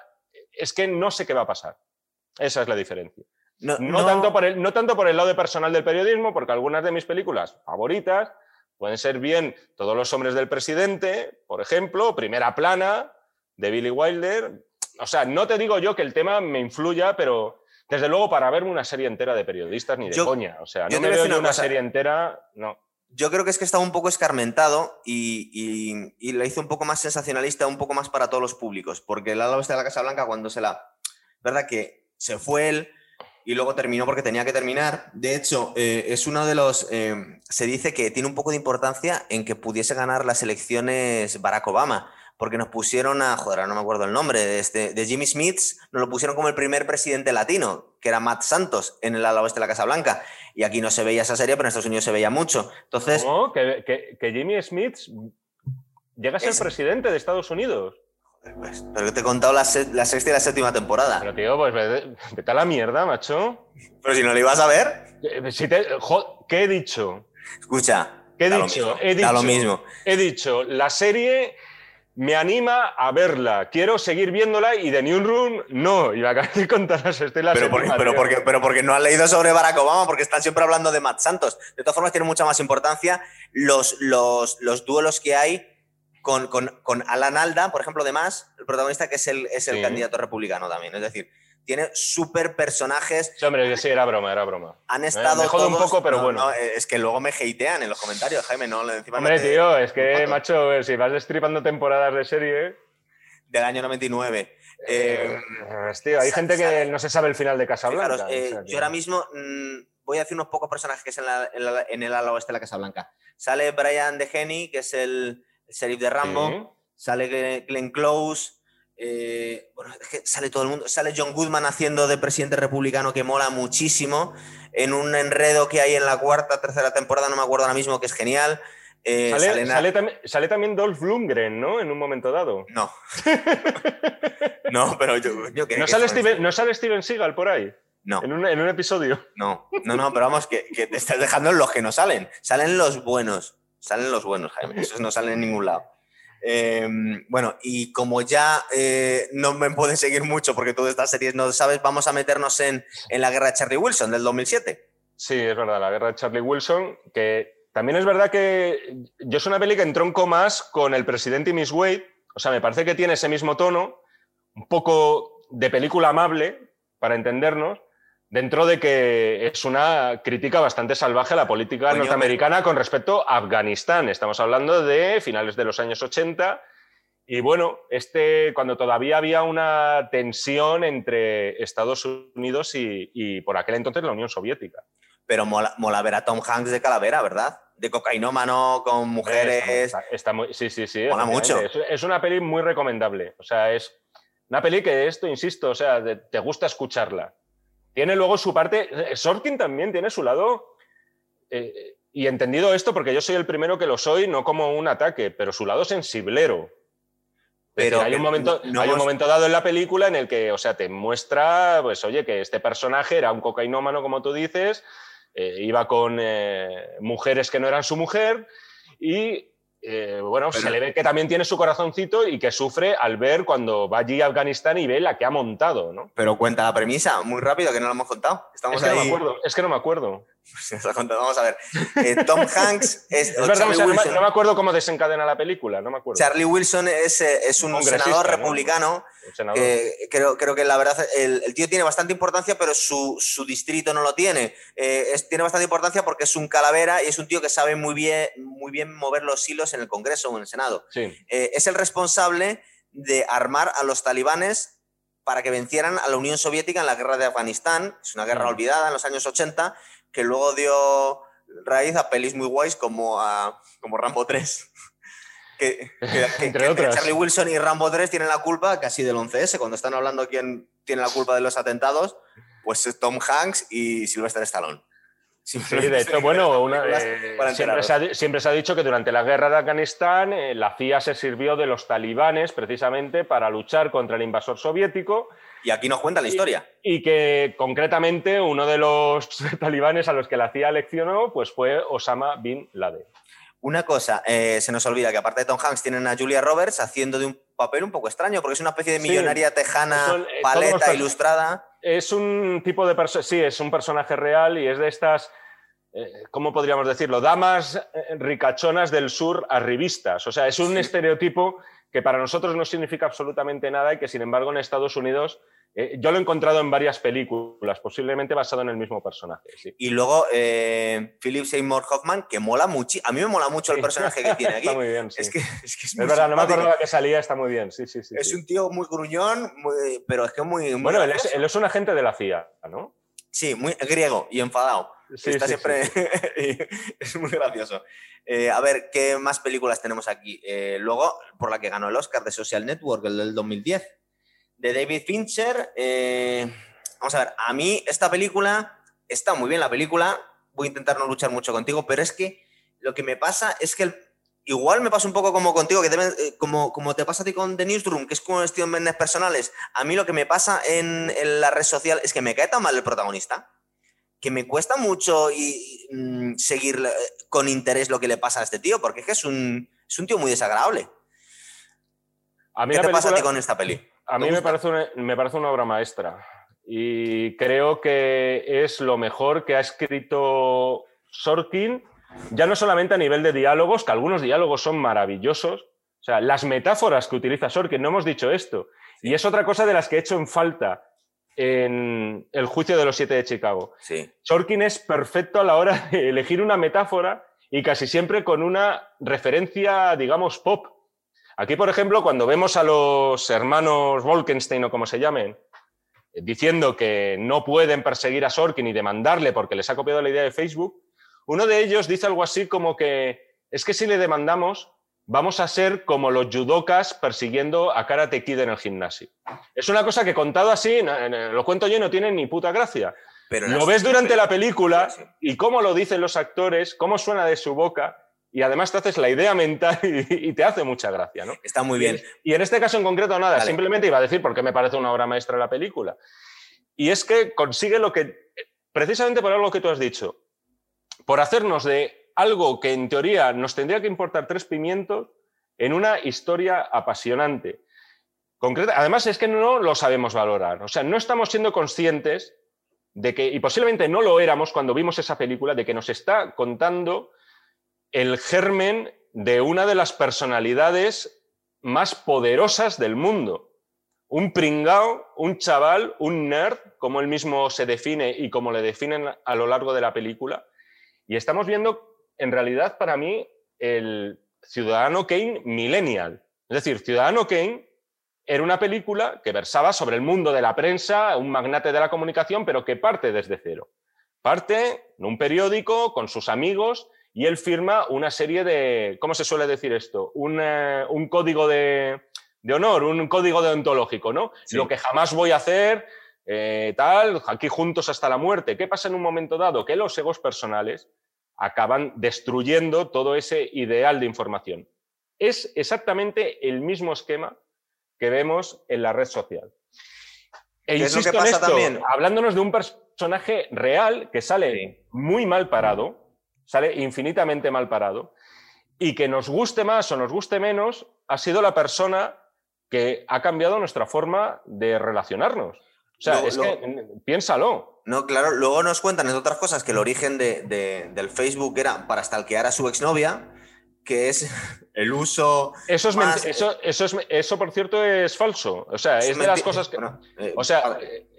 [SPEAKER 2] es que no sé qué va a pasar. Esa es la diferencia. No, Tanto por el, no tanto por el lado de personal del periodismo, porque algunas de mis películas favoritas pueden ser bien Todos los hombres del presidente, por ejemplo, Primera plana, de Billy Wilder. O sea, no te digo yo que el tema me influya, pero desde luego para verme una serie entera de periodistas ni de coña. O sea, no me veo una, una serie entera, no.
[SPEAKER 1] Yo creo que es que estaba un poco escarmentado y, y, la hizo un poco más sensacionalista, un poco más para todos los públicos, porque el ala oeste de la Casa Blanca, cuando se la... ¿Verdad? Que se fue él y luego terminó porque tenía que terminar. De hecho, eh, es uno de los... Eh, se dice que tiene un poco de importancia en que pudiese ganar las elecciones Barack Obama, porque nos pusieron a, joder, no me acuerdo el nombre, de, este, de Jimmy Smith, nos lo pusieron como el primer presidente latino, que era Matt Santos, en el ala oeste de la Casa Blanca. Y aquí no se veía esa serie, pero en Estados Unidos se veía mucho. Entonces...
[SPEAKER 2] ¿Cómo? ¿Que, Jimmy Smith llega a ser presidente de Estados Unidos?
[SPEAKER 1] Pues, pero te he contado la, sexta y la séptima temporada.
[SPEAKER 2] Pero tío, pues vete, a la mierda, macho.
[SPEAKER 1] Pero si no lo ibas a ver.
[SPEAKER 2] ¿Qué he dicho?
[SPEAKER 1] Escucha.
[SPEAKER 2] ¿Qué he dicho? he dicho,
[SPEAKER 1] lo mismo.
[SPEAKER 2] He dicho, la serie me anima a verla. Quiero seguir viéndola y de New Room no. Y acá de contar las
[SPEAKER 1] pero, pero, porque, pero porque no han leído sobre Barack Obama, porque están siempre hablando de Matt Santos. De todas formas, tiene mucha más importancia los, los, los duelos que hay con, con, con, Alan Alda, por ejemplo, de más, el protagonista que es el, es el candidato republicano también. Es decir, tiene súper personajes.
[SPEAKER 2] Sí, hombre, sí, era broma, era broma.
[SPEAKER 1] Han estado. Me
[SPEAKER 2] jodo un poco, pero bueno.
[SPEAKER 1] es que luego me hatean en los comentarios, Jaime, no encima
[SPEAKER 2] Hombre, tío, es que, macho, si vas destripando temporadas de serie.
[SPEAKER 1] Del año 99.
[SPEAKER 2] Eh, tío, hay gente que no se sabe el final de Casablanca.
[SPEAKER 1] Claro, eh, yo ahora mismo mm, voy a decir unos pocos personajes que es en, en, el ala oeste de la Casablanca. Sale Brian DeHeny, que es el, el sheriff de Rambo. Sale Glenn Close. Eh, bueno, es que sale todo el mundo. Sale John Goodman haciendo de presidente republicano que mola muchísimo. En un enredo que hay en la cuarta, tercera temporada, no me acuerdo ahora mismo, que es genial.
[SPEAKER 2] Eh, sale, también, Dolph Lundgren, ¿no? En un momento dado.
[SPEAKER 1] No. no, pero yo,
[SPEAKER 2] ¿No, sale Steven, ¿No sale Steven Seagal por ahí?
[SPEAKER 1] No.
[SPEAKER 2] ¿En un, episodio?
[SPEAKER 1] No, no, no, pero vamos, que, que, te estás dejando en los que no salen. Salen los buenos. Salen los buenos, Jaime. Esos no salen en ningún lado. Em, bueno, y como ya eh, no me pueden seguir mucho porque todas estas series no sabes, vamos a meternos en, en, la guerra de Charlie Wilson del 2007.
[SPEAKER 2] Sí, es verdad, la guerra de Charlie Wilson, que también es verdad que yo es una peli que entronco más con El presidente y Miss Wade. O sea, me parece que tiene ese mismo tono, un poco de película amable, para entendernos, dentro de que es una crítica bastante salvaje a la política norteamericana con respecto a Afganistán. Estamos hablando de finales de los años 80 y bueno, este, cuando todavía había una tensión entre Estados Unidos y, por aquel entonces la Unión Soviética.
[SPEAKER 1] Pero mola, ver a Tom Hanks de calavera, ¿verdad? De cocainómano con mujeres.
[SPEAKER 2] Está, muy, sí, sí, sí.
[SPEAKER 1] Mola mucho.
[SPEAKER 2] Es, una peli muy recomendable. O sea, es una peli que esto, insisto, o sea, te gusta escucharla. Tiene luego su parte. Eh, Sorkin también tiene su lado. Eh, y entendido esto, porque yo soy el primero que lo soy, no como un ataque, pero su lado sensiblero. Pero hay, un momento, hay un momento dado en la película en el que, o sea, te muestra, pues, oye, que este personaje era un cocainómano, como tú dices, eh, iba con mujeres que no eran su mujer y eh, bueno, se le ve que también tiene su corazoncito y que sufre al ver cuando va allí a Afganistán y ve la que ha montado, ¿no?
[SPEAKER 1] Pero cuenta la premisa, muy rápido, que no la hemos contado.
[SPEAKER 2] Estamos es, que no me acuerdo, es que no me acuerdo.
[SPEAKER 1] Vamos a ver. Eh, Tom Hanks es.
[SPEAKER 2] verdad, no me acuerdo cómo desencadena la película, no me acuerdo.
[SPEAKER 1] Charlie Wilson es, eh, es un, senador republicano. creo, creo que la verdad, el, tío tiene bastante importancia, pero su, su distrito no lo tiene. Eh, tiene bastante importancia porque es un calavera y es un tío que sabe muy bien, muy bien mover los hilos en el Congreso o en el Senado. es el responsable de armar a los talibanes para que vencieran a la Unión Soviética en la guerra de Afganistán. Es una guerra olvidada en los años 80 que luego dio raíz a pelis muy guays como, a, como Rambo 3. Que,
[SPEAKER 2] Entre.
[SPEAKER 1] Charlie Wilson y Rambo 3 tienen la culpa casi del 11S. Cuando están hablando quién tiene la culpa de los atentados, pues es Tom Hanks y Sylvester Stallone.
[SPEAKER 2] Sí, de hecho, bueno, eh, siempre, se ha, dicho que durante la guerra de Afganistán eh, la CIA se sirvió de los talibanes precisamente para luchar contra el invasor soviético.
[SPEAKER 1] Y aquí nos cuenta la historia.
[SPEAKER 2] Y, que concretamente uno de los talibanes a los que la CIA leccionó pues fue Osama Bin Laden.
[SPEAKER 1] Una cosa, eh, se nos olvida que aparte de Tom Hanks tienen a Julia Roberts haciendo de un papel un poco extraño, porque es una especie de millonaria tejana, eh, paleta, ilustrada.
[SPEAKER 2] Es un tipo de persona, sí, es un personaje real y es de estas, eh, ¿cómo podríamos decirlo? Damas ricachonas del sur arribistas. O sea, es un estereotipo que para nosotros no significa absolutamente nada y que sin embargo en Estados Unidos eh, yo lo he encontrado en varias películas, posiblemente basado en el mismo personaje.
[SPEAKER 1] Y luego eh, Philip Seymour Hoffman, que mola mucho. A mí me mola mucho el personaje que tiene aquí.
[SPEAKER 2] está muy bien, sí. Es que es, verdad, no me acordaba que salía, está muy bien. Sí, sí, sí.
[SPEAKER 1] Es un tío muy gruñón, pero es que muy.
[SPEAKER 2] bueno, él es, un agente de la CIA, ¿no?
[SPEAKER 1] Sí, muy griego y enfadado. está siempre. es muy gracioso. Eh, a ver, ¿qué más películas tenemos aquí? luego, por la que ganó el Oscar de Social Network, el del 2010 de David Fincher. Eh, vamos a ver, a mí esta película está muy bien la película. Voy a intentar no luchar mucho contigo, pero es que lo que me pasa es que igual me pasa un poco como contigo, que eh, como, como te pasa a ti con The Newsroom, que es como cuestiones personales. A mí lo que me pasa en, la red social es que me cae tan mal el protagonista que me cuesta mucho y, mm, seguir eh, con interés lo que le pasa a este tío, porque es que es un, es un tío muy desagradable. A mí ¿Qué te pasa a ti con esta peli?
[SPEAKER 2] A mí me parece, una, me parece una obra maestra y creo que es lo mejor que ha escrito Sorkin, ya no solamente a nivel de diálogos, que algunos diálogos son maravillosos, o sea, las metáforas que utiliza Sorkin, no hemos dicho esto, y es otra cosa de las que he hecho en falta en El juicio de los siete de Chicago.
[SPEAKER 1] Sí.
[SPEAKER 2] Sorkin es perfecto a la hora de elegir una metáfora y casi siempre con una referencia, digamos, pop. Aquí, por ejemplo, cuando vemos a los hermanos Wolkenstein o como se llamen, eh, diciendo que no pueden perseguir a Sorkin y demandarle porque les ha copiado la idea de Facebook, uno de ellos dice algo así como que es que si le demandamos vamos a ser como los judokas persiguiendo a Karate Kid en el gimnasio. Es una cosa que contado así, lo cuento yo, no tiene ni puta gracia. Pero lo ves durante la película y cómo lo dicen los actores, cómo suena de su boca y además te haces la idea mental y, te hace mucha gracia, ¿no?
[SPEAKER 1] Está muy bien.
[SPEAKER 2] Y, en este caso en concreto nada, simplemente iba a decir porque me parece una obra maestra la película. Y es que consigue lo que, precisamente por algo que tú has dicho, por hacernos de algo que en teoría nos tendría que importar tres pimientos en una historia apasionante. Además es que no lo sabemos valorar, o sea, no estamos siendo conscientes de que, y posiblemente no lo éramos cuando vimos esa película, de que nos está contando el germen de una de las personalidades más poderosas del mundo. Un pringao, un chaval, un nerd, como él mismo se define y como le definen a lo largo de la película. Y estamos viendo, en realidad, para mí, el Ciudadano Kane millennial. Es decir, Ciudadano Kane era una película que versaba sobre el mundo de la prensa, un magnate de la comunicación, pero que parte desde cero. Parte en un periódico con sus amigos y él firma una serie de, ¿cómo se suele decir esto? Un, eh, código de, honor, un código deontológico, ¿no? Lo que jamás voy a hacer, eh, tal, aquí juntos hasta la muerte. ¿Qué pasa en un momento dado? Que los egos personales acaban destruyendo todo ese ideal de información. Es exactamente el mismo esquema que vemos en la red social. E insisto en esto, también? hablándonos de un personaje real que sale muy mal parado, sale infinitamente mal parado. Y que nos guste más o nos guste menos, ha sido la persona que ha cambiado nuestra forma de relacionarnos. O sea, es que piénsalo.
[SPEAKER 1] No, claro, luego nos cuentan, entre otras cosas, que el origen del Facebook era para stalkear a su exnovia, que es el uso.
[SPEAKER 2] Eso, es eso, eso, es, eso, por cierto, es falso. O sea, es, de las cosas que. Eh, o sea,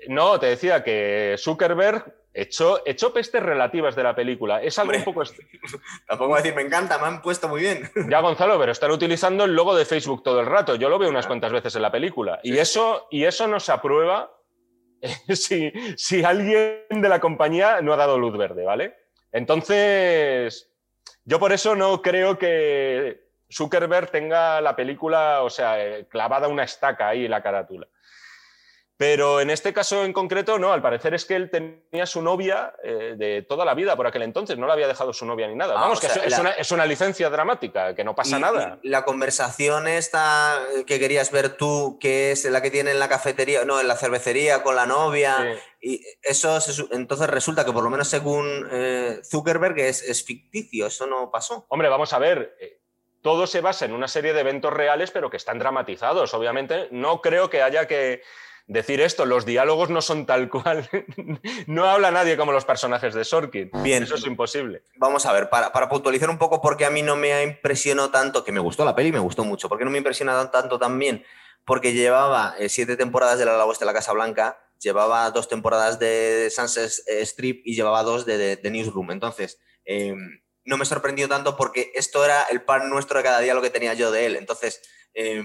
[SPEAKER 2] no, te decía que Zuckerberg Echó, pestes relativas de la película. Es algo un poco.
[SPEAKER 1] Tampoco voy a decir, me encanta, me han puesto muy bien.
[SPEAKER 2] Ya, Gonzalo, pero están utilizando el logo de Facebook todo el rato. Yo lo veo unas cuantas veces en la película. Y eso, y eso no se aprueba si, si alguien de la compañía no ha dado luz verde, ¿vale? Entonces, yo por eso no creo que Zuckerberg tenga la película, o sea, eh, clavada una estaca ahí en la carátula. Pero en este caso en concreto, no, al parecer es que él tenía su novia eh, de toda la vida por aquel entonces, no le había dejado su novia ni nada.
[SPEAKER 1] Ah,
[SPEAKER 2] Vamos, que
[SPEAKER 1] sea,
[SPEAKER 2] es,
[SPEAKER 1] la-
[SPEAKER 2] una, es una licencia dramática, que no pasa
[SPEAKER 1] Y-
[SPEAKER 2] nada.
[SPEAKER 1] y la conversación esta que querías ver tú, que es la que tiene en la cafetería, no, en la cervecería con la novia,
[SPEAKER 2] Sí.
[SPEAKER 1] y eso se entonces resulta que por lo menos según eh, Zuckerberg es, es ficticio, eso no pasó.
[SPEAKER 2] Hombre, vamos a ver, eh, todo se basa en una serie de eventos reales, pero que están dramatizados. Obviamente, no creo que haya que decir esto, los diálogos no son tal cual, no habla nadie como los personajes de Sorkin.
[SPEAKER 1] Bien.
[SPEAKER 2] Eso es imposible.
[SPEAKER 1] Vamos a ver, para, para puntualizar un poco porque a mí no me impresionó tanto, que me gustó la peli, me gustó mucho, porque no me impresionó tanto también, porque llevaba eh, siete temporadas de La Oeste de la Casa Blanca, llevaba dos temporadas de Sunset eh, Strip y llevaba dos de, de- de Newsroom. Entonces, eh, no me sorprendió tanto porque esto era el pan nuestro de cada día lo que tenía yo de él. Entonces, eh,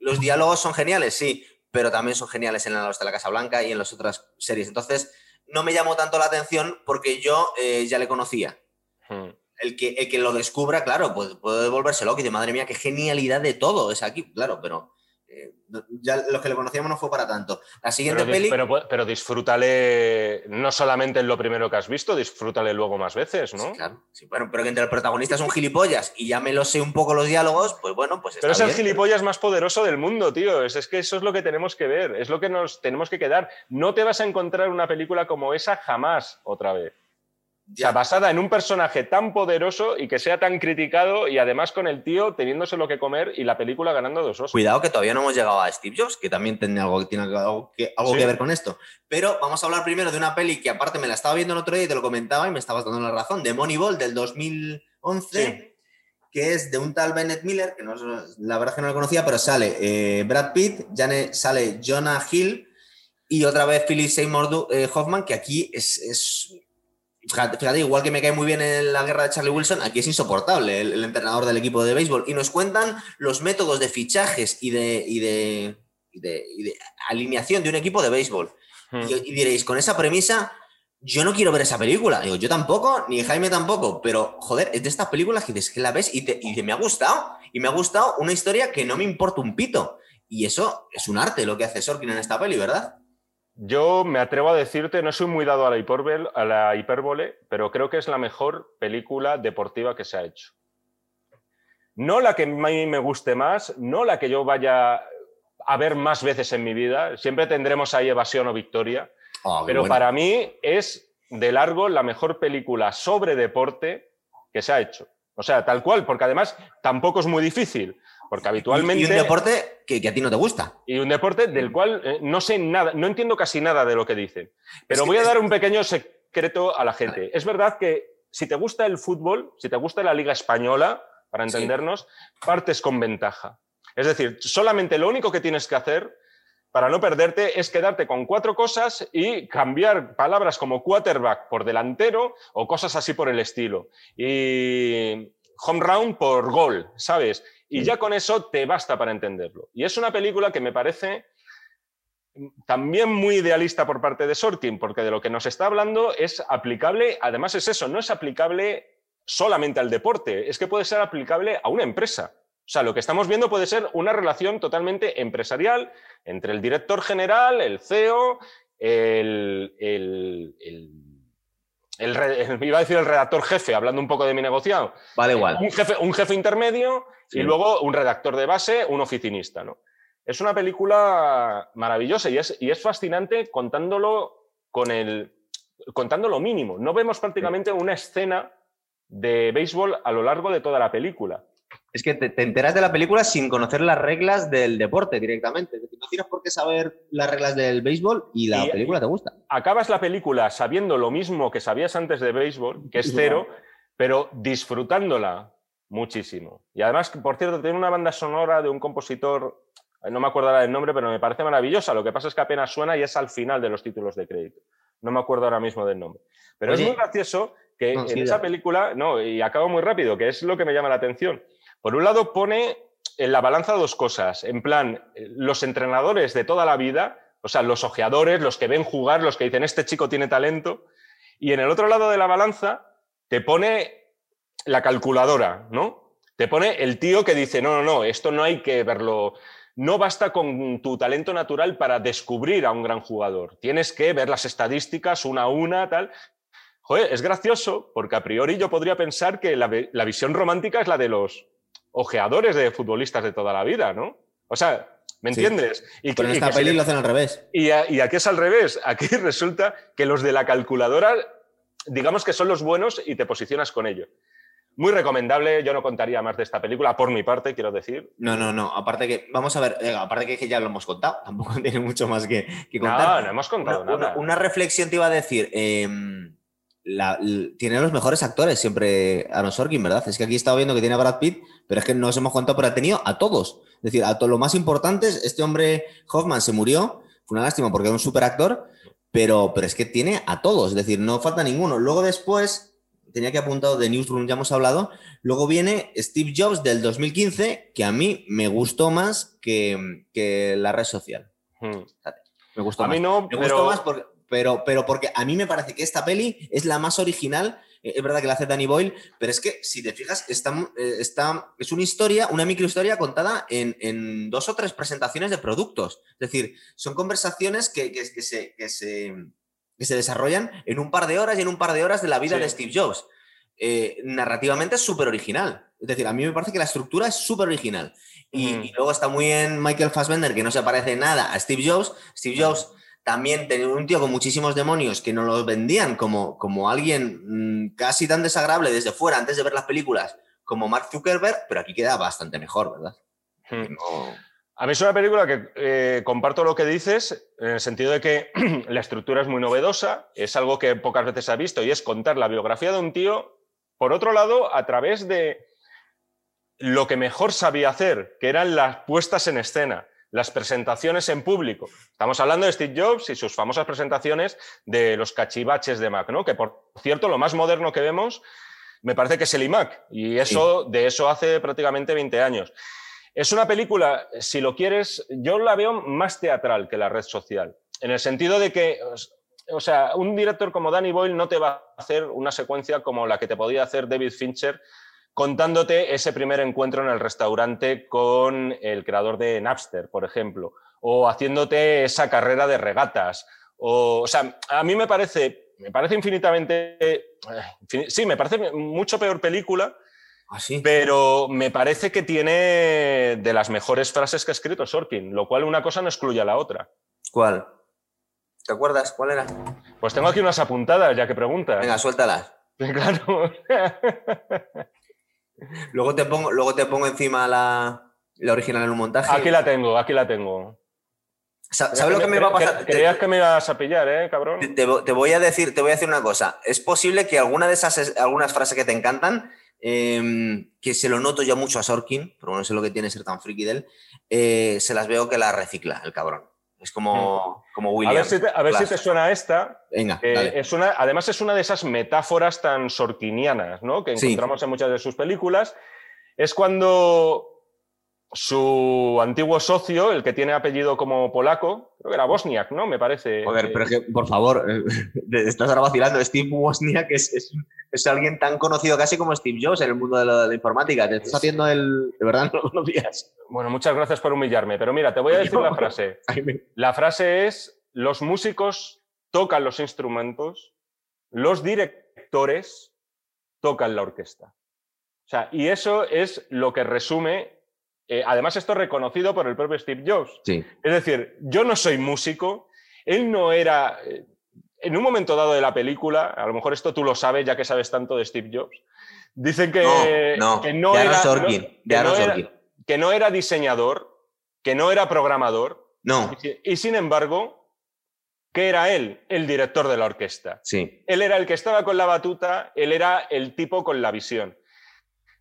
[SPEAKER 1] los diálogos son geniales, sí, pero también son geniales en La de la Casa Blanca y en las otras series. Entonces, no me llamó tanto la atención porque yo eh, ya le conocía
[SPEAKER 2] Hmm.
[SPEAKER 1] el que, el que lo descubra, claro, pues puede volverse loco y dice, madre mía, qué genialidad de todo es aquí, claro, pero eh, ya los que le conocíamos no fue para tanto. La siguiente
[SPEAKER 2] Pero,
[SPEAKER 1] peli,
[SPEAKER 2] pero, pero disfrútale no solamente en lo primero que has visto, disfrútale luego más veces, ¿no?
[SPEAKER 1] Sí, claro, sí, bueno, pero que entre el protagonista es un gilipollas y ya me lo sé un poco los diálogos, pues bueno, pues
[SPEAKER 2] Pero es el gilipollas más poderoso del mundo, tío. Es, es que eso es lo que tenemos que ver, es lo que nos tenemos que quedar. No te vas a encontrar una película como esa jamás otra vez. O sea,
[SPEAKER 1] Ya.
[SPEAKER 2] basada en un personaje tan poderoso y que sea tan criticado y además con el tío teniéndose lo que comer y la película ganando dos Oscars.
[SPEAKER 1] Cuidado que todavía no hemos llegado a Steve Jobs, que también tiene algo, tiene algo, que, algo
[SPEAKER 2] Sí.
[SPEAKER 1] que ver con esto. Pero vamos a hablar primero de una peli que aparte me la estaba viendo el otro día y te lo comentaba y me estabas dando la razón, de Moneyball del 2011,
[SPEAKER 2] Sí.
[SPEAKER 1] que es de un tal Bennett Miller, que no, la verdad es que no lo conocía, pero sale eh, Brad Pitt, Jane- sale Jonah Hill y otra vez Philip Seymour eh, Hoffman, que aquí es... es- Fíjate, fíjate, igual que me cae muy bien en la guerra de Charlie Wilson, aquí es insoportable el, el entrenador del equipo de béisbol. Y nos cuentan los métodos de fichajes y de, y de, y de- y de alineación de un equipo de béisbol.
[SPEAKER 2] Hmm.
[SPEAKER 1] Y, diréis, con esa premisa, yo no quiero ver esa película. Digo, yo tampoco, ni Jaime tampoco, pero joder, es de estas películas que dices que la ves y te, y te- me ha gustado. Y me ha gustado una historia que no me importa un pito. Y eso es un arte lo que hace Sorkin en esta peli, ¿verdad?
[SPEAKER 2] Yo me atrevo a decirte, no soy muy dado a la, hipérbole, a la hipérbole, pero creo que es la mejor película deportiva que se ha hecho. No la que a mí me guste más, no la que yo vaya a ver más veces en mi vida. Siempre tendremos ahí evasión o victoria.
[SPEAKER 1] Qué
[SPEAKER 2] Pero
[SPEAKER 1] bueno.
[SPEAKER 2] para mí es de largo la mejor película sobre deporte que se ha hecho. O sea, tal cual, porque además tampoco es muy difícil, porque habitualmente...
[SPEAKER 1] Y un deporte que, que a ti no te gusta.
[SPEAKER 2] y un deporte del cual eh, no sé nada, no entiendo casi nada de lo que dicen. Pero
[SPEAKER 1] que
[SPEAKER 2] voy a
[SPEAKER 1] es-
[SPEAKER 2] dar un pequeño secreto a la gente. Es verdad que si te gusta el fútbol, si te gusta la Liga Española, para
[SPEAKER 1] Sí.
[SPEAKER 2] entendernos, partes con ventaja. Es decir, solamente lo único que tienes que hacer para no perderte es quedarte con cuatro cosas y cambiar palabras como quarterback por delantero o cosas así por el estilo. Y home round por gol, ¿sabes? Y ya con eso te basta para entenderlo. Y es una película que me parece también muy idealista por parte de Sorkin, porque de lo que nos está hablando es aplicable, además es eso, no es aplicable solamente al deporte, es que puede ser aplicable a una empresa. O sea, lo que estamos viendo puede ser una relación totalmente empresarial entre el director general, el CEO, el, el- el- el re- iba a decir el redactor jefe, hablando un poco de mi negociado,
[SPEAKER 1] Vale, igual.
[SPEAKER 2] un jefe, un jefe intermedio
[SPEAKER 1] Sí.
[SPEAKER 2] y luego un redactor de base, un oficinista. ¿no? Es una película maravillosa y es, y es fascinante contándolo con el contando lo mínimo. No vemos prácticamente una escena de béisbol a lo largo de toda la película.
[SPEAKER 1] Es que te, te enteras de la película sin conocer las reglas del deporte directamente. No tienes por qué saber las reglas del béisbol y la
[SPEAKER 2] Y-
[SPEAKER 1] película te gusta.
[SPEAKER 2] Acabas la película sabiendo lo mismo que sabías antes de béisbol, que es cero, pero disfrutándola muchísimo. Y además, por cierto, tiene una banda sonora de un compositor, eh, no me acuerdo ahora del nombre, pero me parece maravillosa. Lo que pasa es que apenas suena y es al final de los títulos de crédito. No me acuerdo ahora mismo del nombre. Pero
[SPEAKER 1] Oye.
[SPEAKER 2] es muy gracioso que
[SPEAKER 1] No,
[SPEAKER 2] en
[SPEAKER 1] sí,
[SPEAKER 2] esa película, no, y acabo muy rápido, que es lo que me llama la atención. Por un lado, pone en la balanza dos cosas. En plan, eh, los entrenadores de toda la vida, o sea, los ojeadores, los que ven jugar, los que dicen, este chico tiene talento. Y en el otro lado de la balanza te pone la calculadora, ¿no? Te pone el tío que dice, no, no, no, esto no hay que verlo no basta con tu talento natural para descubrir a un gran jugador. Tienes que ver las estadísticas una a una, tal. Joder, es gracioso porque a priori yo podría pensar que la, la visión romántica es la de los ojeadores de futbolistas de toda la vida, ¿no? O sea, ¿Me entiendes?
[SPEAKER 1] Y Pero en esta peli lo hacen al revés.
[SPEAKER 2] Y, y, aquí es al revés. Aquí resulta que los de la calculadora, digamos que son los buenos y te posicionas con ellos. Muy recomendable, yo no contaría más de esta película, por mi parte, quiero decir.
[SPEAKER 1] No, no, no, aparte que, vamos a ver, eh, aparte que ya lo hemos contado, tampoco tiene mucho más que, contar.
[SPEAKER 2] No, no hemos contado
[SPEAKER 1] una,
[SPEAKER 2] nada.
[SPEAKER 1] Una, reflexión te iba a decir, em, tiene los mejores actores siempre Aaron Sorkin, ¿verdad? Es que aquí he estado viendo que tiene a Brad Pitt, pero es que no os hemos contado, pero ha tenido a todos. Es decir, a todos los más importantes, este hombre Hoffman se murió, fue una lástima porque era un super actor, pero, pero es que tiene a todos, es decir, no falta ninguno. Luego después, tenía que apuntado de Newsroom, ya hemos hablado, luego viene Steve Jobs del 2015, que a mí me gustó más que, la red social. Hmm. Me gustó
[SPEAKER 2] a
[SPEAKER 1] más.
[SPEAKER 2] Mí no,
[SPEAKER 1] me gustó más porque pero, pero porque a mí me parece que esta peli es la más original. Eh, es verdad que la hace Danny Boyle, pero es que si te fijas, está, eh, está, es una historia, una microhistoria contada en, dos o tres presentaciones de productos. Es decir, son conversaciones que, que, se, que, se, se, desarrollan en un par de horas y en un par de horas de la vida de Steve Jobs. Eh, narrativamente es súper original. Es decir, a mí me parece que la estructura es súper original. Y, y, luego está muy bien Michael Fassbender, que no se parece nada a Steve Jobs. Steve Jobs también tener un tío con muchísimos demonios que nos lo vendían como, como alguien mm, casi tan desagradable desde fuera antes de ver las películas como Mark Zuckerberg, pero aquí queda bastante mejor, ¿verdad?
[SPEAKER 2] Hmm. A mí es una película que eh, comparto lo que dices, en el sentido de que la estructura es muy novedosa, es algo que pocas veces se ha visto y es contar la biografía de un tío, por otro lado, a través de lo que mejor sabía hacer, que eran las puestas en escena las presentaciones en público. Estamos hablando de Steve Jobs y sus famosas presentaciones de los cachivaches de Mac, ¿no? Que por cierto, lo más moderno que vemos me parece que es el iMac y eso de eso hace prácticamente 20 años. Es una película, si lo quieres, yo la veo más teatral que la red social, en el sentido de que o sea, un director como Danny Boyle no te va a hacer una secuencia como la que te podía hacer David Fincher contándote ese primer encuentro en el restaurante con el creador de Napster, por ejemplo, o haciéndote esa carrera de regatas. O, sea, a mí me parece, me parece infinitamente, eh, sí, me parece mucho peor película,
[SPEAKER 1] ¿Ah,
[SPEAKER 2] pero me parece que tiene de las mejores frases que ha escrito Sorkin, lo cual una cosa no excluye a la otra.
[SPEAKER 1] ¿Cuál? ¿Te acuerdas? ¿Cuál era?
[SPEAKER 2] Pues tengo aquí unas apuntadas, ya que preguntas.
[SPEAKER 1] Venga, suéltalas.
[SPEAKER 2] Claro.
[SPEAKER 1] Luego te pongo, luego te pongo encima la, original en un montaje.
[SPEAKER 2] Aquí la tengo, aquí la tengo.
[SPEAKER 1] ¿Sabes lo que me va a pasar?
[SPEAKER 2] Creías que me ibas a pillar, ¿eh, cabrón?
[SPEAKER 1] Te, voy a decir, te voy a decir una cosa. Es posible que alguna de esas algunas frases que te encantan, em, que se lo noto yo mucho a Sorkin, pero no sé lo que tiene ser tan friki de él, eh, se las veo que la recicla, el cabrón. Es como, como William.
[SPEAKER 2] A ver si te, suena esta.
[SPEAKER 1] Venga.
[SPEAKER 2] es una, además, es una de esas metáforas tan sorquinianas ¿no? que encontramos en muchas de sus películas. Es cuando su antiguo socio, el que tiene apellido como polaco, creo que era Bosniak, ¿no? Me parece.
[SPEAKER 1] Joder, pero es que, por favor, eh, estás ahora vacilando. Steve Bosniak es, es, alguien tan conocido casi como Steve Jobs en el mundo de la, informática. Te estás haciendo el. De verdad, no lo conocías.
[SPEAKER 2] Bueno, muchas gracias por humillarme, pero mira, te voy a decir la frase. La frase es: los músicos tocan los instrumentos, los directores tocan la orquesta. O sea, y eso es lo que resume eh, además, esto es reconocido por el propio Steve Jobs.
[SPEAKER 1] Sí.
[SPEAKER 2] Es decir, yo no soy músico, él no era... Eh, en un momento dado de la película, a lo mejor esto tú lo sabes ya que sabes tanto de Steve Jobs, dicen que
[SPEAKER 1] no,
[SPEAKER 2] que
[SPEAKER 1] no, era,
[SPEAKER 2] que no era diseñador, que no era programador.
[SPEAKER 1] No.
[SPEAKER 2] Y, sin embargo, ¿qué era él? El director de la orquesta.
[SPEAKER 1] Sí.
[SPEAKER 2] Él era el que estaba con la batuta, él era el tipo con la visión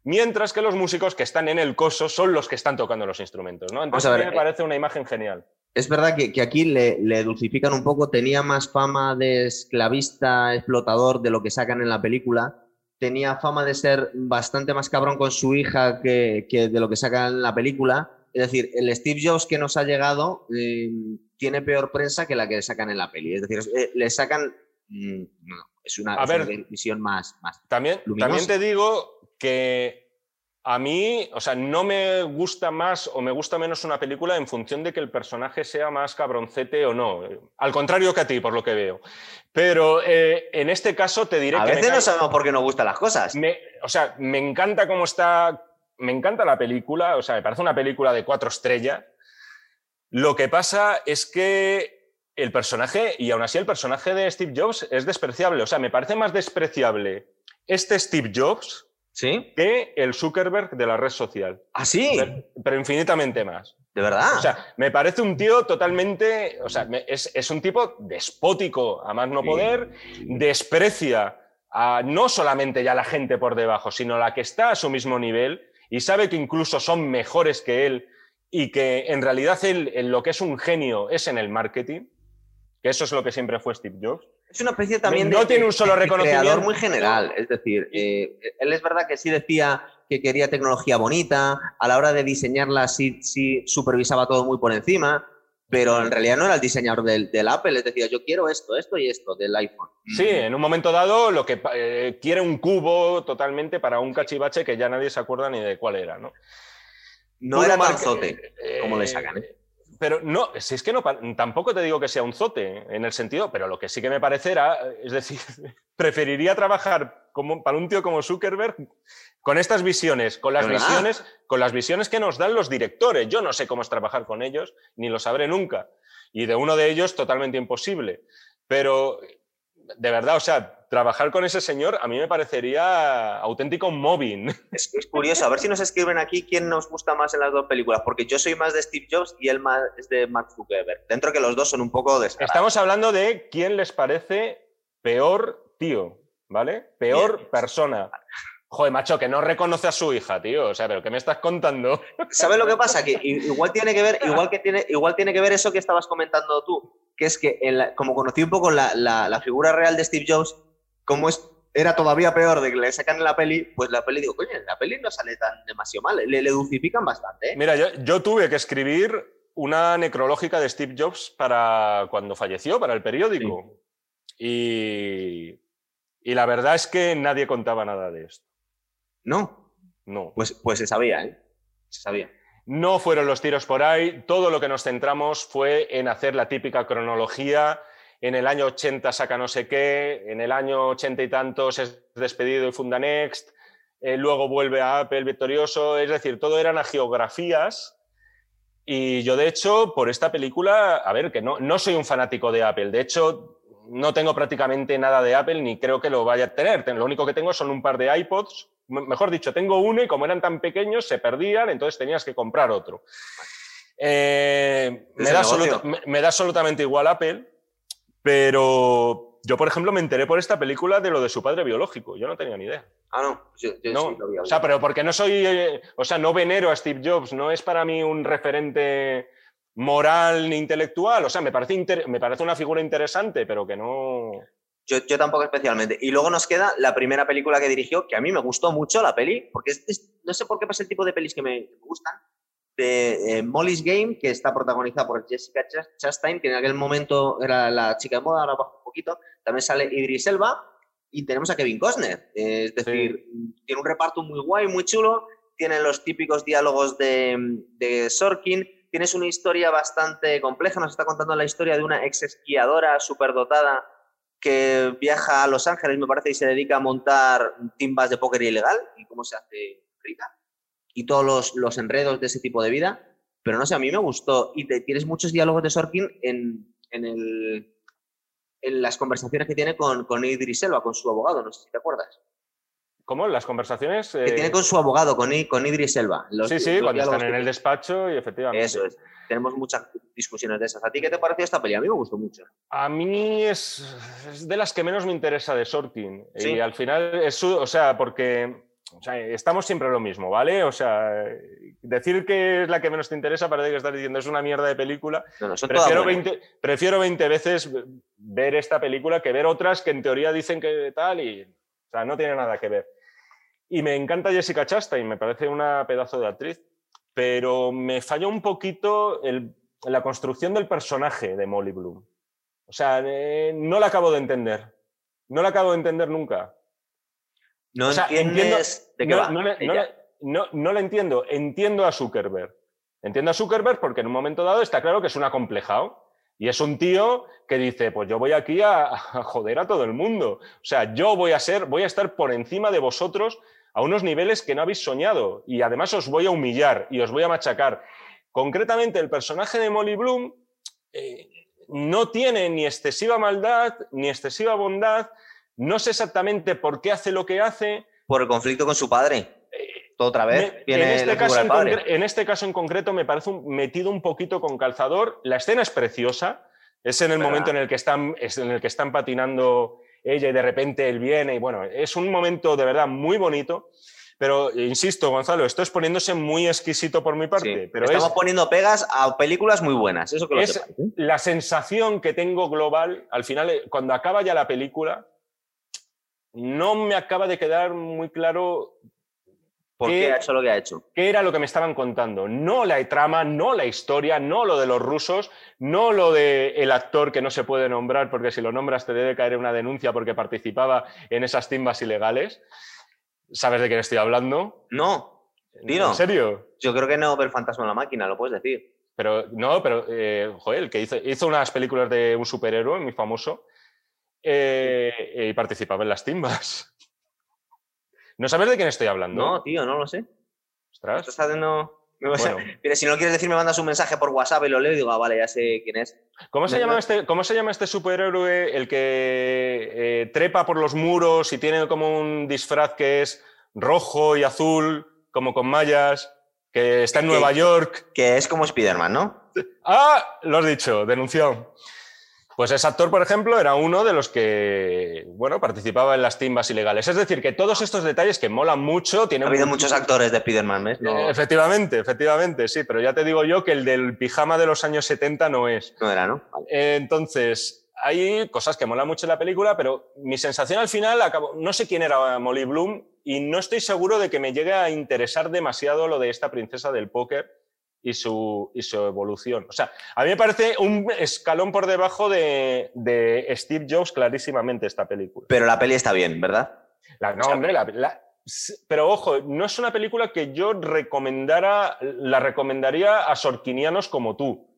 [SPEAKER 2] mientras que los músicos que están en el coso son los que están tocando los instrumentos. ¿no? Entonces a, mí me eh, parece una imagen genial.
[SPEAKER 1] Es verdad que, aquí le, dulcifican un poco, tenía más fama de esclavista, explotador de lo que sacan en la película, tenía fama de ser bastante más cabrón con su hija que, de lo que sacan en la película. Es decir, el Steve Jobs que nos ha llegado eh, tiene peor prensa que la que sacan en la peli. Es decir, eh, le sacan... Mm, es una, visión más, más
[SPEAKER 2] también, también te digo que A mí, o sea, no me gusta más o me gusta menos una película en función de que el personaje sea más cabroncete o no. Al contrario que a ti, por lo que veo. Pero eh, en este caso te diré
[SPEAKER 1] a
[SPEAKER 2] que.
[SPEAKER 1] A veces no sabemos por qué nos gustan las cosas.
[SPEAKER 2] o sea, me encanta cómo está. Me encanta la película, o sea, me parece una película de cuatro estrellas. Lo que pasa es que el personaje, y aún así el personaje de Steve Jobs es despreciable. O sea, me parece más despreciable este Steve Jobs
[SPEAKER 1] ¿Sí?
[SPEAKER 2] que el Zuckerberg de la red social.
[SPEAKER 1] ¿Ah, sí?
[SPEAKER 2] Pero, infinitamente más.
[SPEAKER 1] ¿De verdad?
[SPEAKER 2] O sea, me parece un tío totalmente. O sea, es, un tipo despótico, a más no poder, desprecia a no solamente ya la gente por debajo, sino la que está a su mismo nivel y sabe que incluso son mejores que él y que en realidad él en lo que es un genio es en el marketing, que eso es lo que siempre fue Steve Jobs.
[SPEAKER 1] Es una especie también
[SPEAKER 2] no
[SPEAKER 1] de,
[SPEAKER 2] tiene un solo reconocimiento.
[SPEAKER 1] creador muy general. Es decir, eh, él es verdad que sí decía que quería tecnología bonita, a la hora de diseñarla sí, sí supervisaba todo muy por encima, pero en realidad no era el diseñador del, Apple, es decir, yo quiero esto, esto y esto del iPhone.
[SPEAKER 2] Sí, en un momento dado lo que eh, quiere un cubo totalmente para un cachivache que ya nadie se acuerda ni de cuál era, ¿no?
[SPEAKER 1] No era marzote, como le sacan, ¿eh?
[SPEAKER 2] Pero no, si es que no, tampoco te digo que sea un zote en el sentido, pero lo que sí que me parecerá, es decir, preferiría trabajar como, para un tío como Zuckerberg con estas visiones, con las visiones, con las visiones que nos dan los directores. Yo no sé cómo es trabajar con ellos, ni lo sabré nunca. Y de uno de ellos totalmente imposible. Pero de verdad, o sea, trabajar con ese señor a mí me parecería auténtico mobbing.
[SPEAKER 1] Es, curioso, a ver si nos escriben aquí quién nos gusta más en las dos películas, porque yo soy más de Steve Jobs y él más es de Mark Zuckerberg. Dentro que los dos son un poco de...
[SPEAKER 2] Estamos hablando de quién les parece peor tío, ¿vale? Peor persona. Joder, macho, que no reconoce a su hija, tío. O sea, pero ¿qué me estás contando?
[SPEAKER 1] ¿Sabes lo que pasa? Que igual tiene que ver, igual que tiene, igual tiene que ver eso que estabas comentando tú que es que como conocí un poco la, figura real de Steve Jobs, como es, era todavía peor de que le sacan en la peli, pues la peli digo, coño, la peli no sale tan demasiado mal, le, le dulcifican bastante. ¿eh?
[SPEAKER 2] Mira, yo, tuve que escribir una necrológica de Steve Jobs para cuando falleció, para el periódico. Y, y la verdad es que nadie contaba nada de esto.
[SPEAKER 1] ¿No?
[SPEAKER 2] No.
[SPEAKER 1] Pues, pues se sabía, ¿eh? Se sabía.
[SPEAKER 2] No fueron los tiros por ahí, todo lo que nos centramos fue en hacer la típica cronología. En el año 80 saca no sé qué, en el año 80 y tantos es despedido y funda Next, eh, luego vuelve a Apple victorioso, es decir, todo eran geografías. Y yo, de hecho, por esta película, a ver, que no, no soy un fanático de Apple, de hecho, no tengo prácticamente nada de Apple ni creo que lo vaya a tener. Lo único que tengo son un par de iPods mejor dicho, tengo uno y como eran tan pequeños se perdían, entonces tenías que comprar otro. Eh, me, da me, da absolutamente igual Apple, pero yo, por ejemplo, me enteré por esta película de lo de su padre biológico. Yo no tenía ni idea.
[SPEAKER 1] Ah, no. Yo,
[SPEAKER 2] no. o sea, pero porque no soy, eh, o sea, no venero a Steve Jobs, no es para mí un referente moral ni intelectual. O sea, me parece, me parece una figura interesante, pero que no.
[SPEAKER 1] Yo, tampoco especialmente. Y luego nos queda la primera película que dirigió, que a mí me gustó mucho la peli, porque no sé por qué pasa el tipo de pelis que me, gustan, de eh, Molly's Game, que está protagonizada por Jessica Chastain, que en aquel momento era la chica de moda, ahora bajo un poquito. También sale Idris Elba y tenemos a Kevin Costner. es decir, tiene un reparto muy guay, muy chulo, tiene los típicos diálogos de, de Sorkin, tienes una historia bastante compleja, nos está contando la historia de una ex esquiadora superdotada que viaja a Los Ángeles, me parece, y se dedica a montar timbas de póker ilegal y cómo se hace rica. Y todos los, enredos de ese tipo de vida. Pero no sé, a mí me gustó. Y tienes muchos diálogos de Sorkin en, en, las conversaciones que tiene con, con Idris Elba, con su abogado, no sé si te acuerdas.
[SPEAKER 2] ¿Cómo? ¿Las conversaciones?
[SPEAKER 1] Que tiene eh, con su abogado, con, con Idris Elba.
[SPEAKER 2] sí, sí, cuando están en el despacho y efectivamente.
[SPEAKER 1] Eso es tenemos muchas discusiones de esas. ¿A ti qué te pareció esta peli? A mí me gustó mucho.
[SPEAKER 2] A mí es, de las que menos me interesa de Sorkin. Y al final es o sea, porque estamos siempre lo mismo, ¿vale? O sea, decir que es la que menos te interesa parece que estás diciendo es una mierda de película. prefiero, 20, prefiero 20 veces ver esta película que ver otras que en teoría dicen que tal y, o sea, no tiene nada que ver. Y me encanta Jessica Chastain, me parece una pedazo de actriz pero me falló un poquito la construcción del personaje de Molly Bloom. O sea, eh, no la acabo de entender. No la acabo de entender nunca.
[SPEAKER 1] No entiendes de qué va.
[SPEAKER 2] no, no la entiendo. Entiendo a Zuckerberg. Entiendo a Zuckerberg porque en un momento dado está claro que es un acomplejado. Y es un tío que dice, pues yo voy aquí a, a, joder a todo el mundo. O sea, yo voy a ser, voy a estar por encima de vosotros a unos niveles que no habéis soñado. Y además os voy a humillar y os voy a machacar. Concretamente, el personaje de Molly Bloom eh, no tiene ni excesiva maldad ni excesiva bondad. No sé exactamente por qué hace lo que hace.
[SPEAKER 1] Por el conflicto con su padre. Otra vez.
[SPEAKER 2] en, este caso en, en, este caso en concreto me parece un, metido un poquito con calzador. La escena es preciosa. Es en el momento en el, que están, es en el que están patinando ella y de repente él viene. Y bueno, es un momento de verdad muy bonito. Pero insisto, Gonzalo, esto es poniéndose muy exquisito por mi parte. pero
[SPEAKER 1] estamos poniendo pegas a películas muy buenas. Eso que lo
[SPEAKER 2] es la sensación que tengo global. Al final, eh, cuando acaba ya la película, no me acaba de quedar muy claro
[SPEAKER 1] ¿Por qué, ha hecho lo que ha hecho?
[SPEAKER 2] ¿Qué era lo que me estaban contando? No la trama, no la historia, no lo de los rusos, no lo del el actor que no se puede nombrar porque si lo nombras te debe caer una denuncia porque participaba en esas timbas ilegales. ¿Sabes de quién estoy hablando?
[SPEAKER 1] No. Dino.
[SPEAKER 2] ¿En serio?
[SPEAKER 1] Yo creo que no ver Fantasma en la máquina, lo puedes decir.
[SPEAKER 2] Pero no, pero eh, joder, que hizo, hizo unas películas de un superhéroe muy famoso eh, y participaba en las timbas. ¿No sabes de quién estoy hablando?
[SPEAKER 1] No, tío, no lo sé. Ostras. Mira, si no quieres decir, me mandas un mensaje por WhatsApp y lo leo y digo, ah, vale, ya sé quién es.
[SPEAKER 2] ¿Cómo se, llama este, ¿cómo se llama este superhéroe el que eh, trepa por los muros y tiene como un disfraz que es rojo y azul, como con mallas, que está en Nueva York?
[SPEAKER 1] Que es como Spider-Man, ¿no?
[SPEAKER 2] Ah, lo has dicho, denunció. Pues ese actor, por ejemplo, era uno de los que, bueno, participaba en las timbas ilegales. Es decir, que todos estos detalles que molan mucho... Tienen
[SPEAKER 1] ha habido muchos actores de Spider-Man, ¿ves?
[SPEAKER 2] Eh, efectivamente, efectivamente, sí, pero ya te digo yo que el del pijama de los años 70 no es.
[SPEAKER 1] No era, ¿no?
[SPEAKER 2] entonces, hay cosas que molan mucho en la película, pero mi sensación al final, acabó, no sé quién era Molly Bloom y no estoy seguro de que me llegue a interesar demasiado lo de esta princesa del póker y su, y su evolución. O sea, a mí me parece un escalón por debajo de, de Steve Jobs clarísimamente esta película.
[SPEAKER 1] Pero la peli está bien, ¿verdad?
[SPEAKER 2] La, no, hombre, la, pero ojo, no es una película que yo recomendara, la recomendaría a sorquinianos como tú.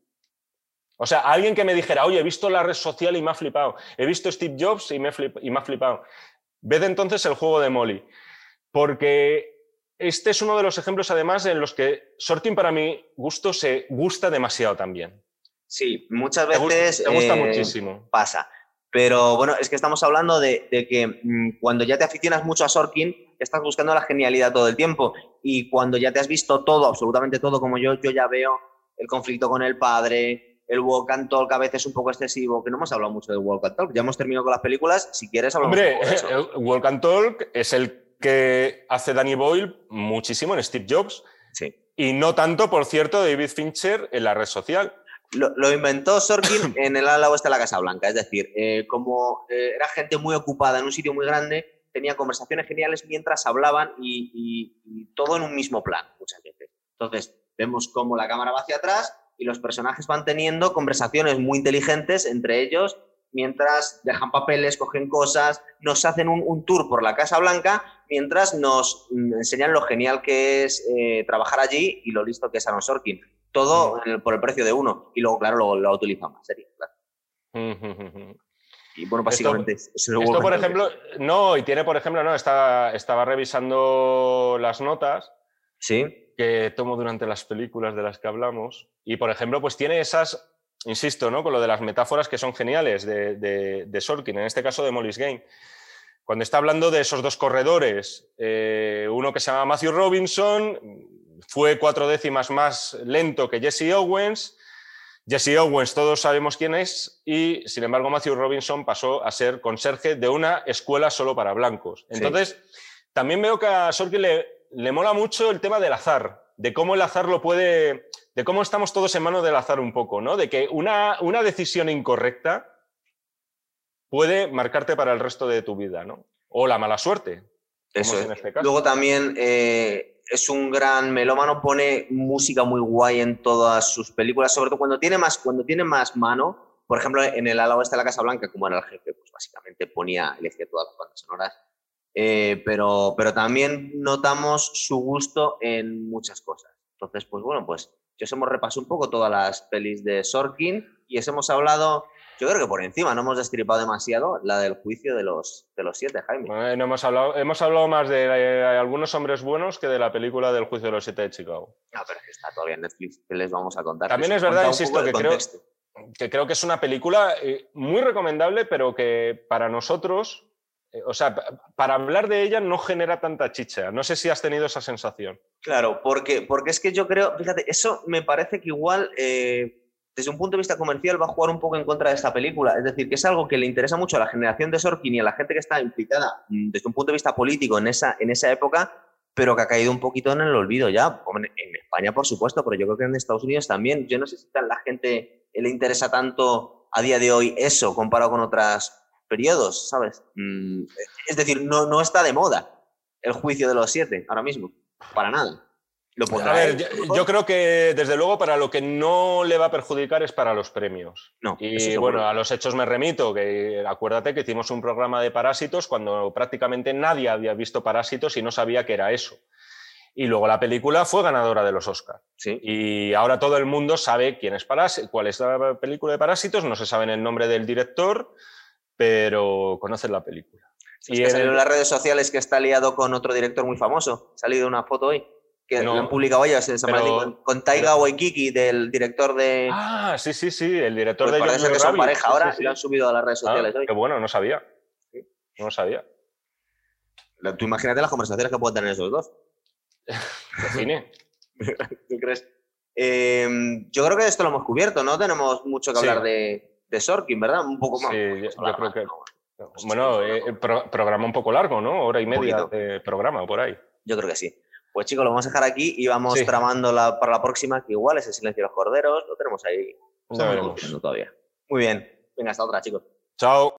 [SPEAKER 2] O sea, alguien que me dijera, oye, he visto la red social y me ha flipado, he visto Steve Jobs y me, y me ha flipado. Ved entonces el juego de Molly. Porque este es uno de los ejemplos, además, en los que Sorkin, para mi gusto, se gusta demasiado también.
[SPEAKER 1] Sí, muchas veces.
[SPEAKER 2] Te gusta, eh, muchísimo.
[SPEAKER 1] Pasa. Pero bueno, es que estamos hablando de, que mm, cuando ya te aficionas mucho a Sorkin, estás buscando la genialidad todo el tiempo. Y cuando ya te has visto todo, absolutamente todo, como yo, yo ya veo el conflicto con el padre, el walk and talk a veces un poco excesivo, que no hemos hablado mucho de walk and talk. Ya hemos terminado con las películas. Si quieres, hablamos
[SPEAKER 2] Hombre, el walk and talk es el que hace Danny Boyle muchísimo en Steve Jobs.
[SPEAKER 1] Sí.
[SPEAKER 2] Y no tanto, por cierto, David Fincher en la red social.
[SPEAKER 1] Lo, inventó Sorkin en el ala oeste de la Casa Blanca. Es decir, eh, como eh, era gente muy ocupada en un sitio muy grande, tenía conversaciones geniales mientras hablaban y, y, todo en un mismo plan, muchas veces. Entonces, vemos cómo la cámara va hacia atrás y los personajes van teniendo conversaciones muy inteligentes entre ellos mientras dejan papeles, cogen cosas, nos hacen un, tour por la Casa Blanca, mientras nos enseñan lo genial que es eh, trabajar allí y lo listo que es Aaron Sorkin. Todo por el precio de uno. Y luego, claro, lo, lo utilizan más. Y bueno, básicamente
[SPEAKER 2] esto, esto por ejemplo, no, y tiene, por ejemplo, no, estaba, estaba revisando las notas.
[SPEAKER 1] Sí.
[SPEAKER 2] Que tomo durante las películas de las que hablamos. Y, por ejemplo, pues tiene esas insisto, ¿no? con lo de las metáforas que son geniales de, Sorkin, en este caso de Molly's Game. Cuando está hablando de esos dos corredores, eh, uno que se llama Matthew Robinson, fue cuatro décimas más lento que Jesse Owens. Jesse Owens, todos sabemos quién es, y sin embargo Matthew Robinson pasó a ser conserje de una escuela solo para blancos. Entonces, también veo que a Sorkin le, le mola mucho el tema del azar, de cómo el azar lo puede de cómo estamos todos en manos del azar un poco, ¿no? De que una, una decisión incorrecta puede marcarte para el resto de tu vida, ¿no? O la mala suerte.
[SPEAKER 1] Eso es. En este caso. Luego también eh, es un gran melómano, pone música muy guay en todas sus películas, sobre todo cuando tiene más, cuando tiene más mano. Por ejemplo, en el ala oeste de la Casa Blanca, como era el jefe, pues básicamente ponía, elegía todas las bandas sonoras eh, pero, pero también notamos su gusto en muchas cosas. Entonces, pues bueno, pues ya hemos repasado un poco todas las pelis de Sorkin y os hemos hablado, yo creo que por encima, no hemos destripado demasiado la del juicio de los, de los siete, Jaime.
[SPEAKER 2] Bueno, hemos, hablado, hemos hablado más de eh, algunos hombres buenos que de la película del juicio de los siete de Chicago.
[SPEAKER 1] No, pero que está todavía en Netflix, que les vamos a contar?
[SPEAKER 2] También
[SPEAKER 1] Les
[SPEAKER 2] es verdad, insisto, que creo, que creo que es una película eh, muy recomendable, pero que para nosotros, eh, o sea, pa- para hablar de ella no genera tanta chicha. No sé si has tenido esa sensación.
[SPEAKER 1] Claro, porque, porque es que yo creo, fíjate, eso me parece que igual, eh, desde un punto de vista comercial, va a jugar un poco en contra de esta película. Es decir, que es algo que le interesa mucho a la generación de Sorkin y a la gente que está implicada mm, desde un punto de vista político en esa, en esa época, pero que ha caído un poquito en el olvido ya. En España, por supuesto, pero yo creo que en Estados Unidos también. Yo no sé si a la gente le interesa tanto a día de hoy eso comparado con otros periodos, ¿sabes? Mm, es decir, no, no está de moda el juicio de los siete ahora mismo. Para nada. Lo
[SPEAKER 2] A ver, yo, creo que desde luego para lo que no le va a perjudicar es para los premios.
[SPEAKER 1] No,
[SPEAKER 2] Y bueno, a los hechos me remito, que acuérdate que hicimos un programa de parásitos cuando prácticamente nadie había visto parásitos y no sabía que era eso. Y luego la película fue ganadora de los Oscars.
[SPEAKER 1] Sí.
[SPEAKER 2] Y ahora todo el mundo sabe quién es Parás- cuál es la película de Parásitos, no se saben el nombre del director, pero conocen la película.
[SPEAKER 1] Es
[SPEAKER 2] Y
[SPEAKER 1] que
[SPEAKER 2] en
[SPEAKER 1] salió en las redes sociales que está liado con otro director muy famoso. Ha salido una foto hoy que
[SPEAKER 2] No,
[SPEAKER 1] lo han publicado ellos en San
[SPEAKER 2] pero-
[SPEAKER 1] con, con Taiga Waikiki, del director de.
[SPEAKER 2] Ah, sí, sí, sí, el director
[SPEAKER 1] pues
[SPEAKER 2] de
[SPEAKER 1] parece que son pareja ahora
[SPEAKER 2] sí, sí.
[SPEAKER 1] y lo han subido a las redes
[SPEAKER 2] Ah,
[SPEAKER 1] sociales hoy.
[SPEAKER 2] qué bueno, no sabía. No sabía.
[SPEAKER 1] Tú imagínate las conversaciones que pueden tener esos dos.
[SPEAKER 2] Cine.
[SPEAKER 1] ¿Tú crees? Eh, yo creo que esto lo hemos cubierto, ¿no? Tenemos mucho que hablar de, de Sorkin, ¿verdad? Un poco más.
[SPEAKER 2] Sí, yo-
[SPEAKER 1] a
[SPEAKER 2] yo creo que-
[SPEAKER 1] ¿no? sí,
[SPEAKER 2] Bueno, eh, programa un poco largo, ¿no? Hora y media de programa por ahí.
[SPEAKER 1] Yo creo que sí. Pues chicos, lo vamos a dejar aquí y vamos
[SPEAKER 2] Sí.
[SPEAKER 1] tramando la, para la próxima, que igual es el silencio de los corderos. Lo tenemos ahí. Todavía. Muy bien. Venga, hasta otra, chicos.
[SPEAKER 2] Chao.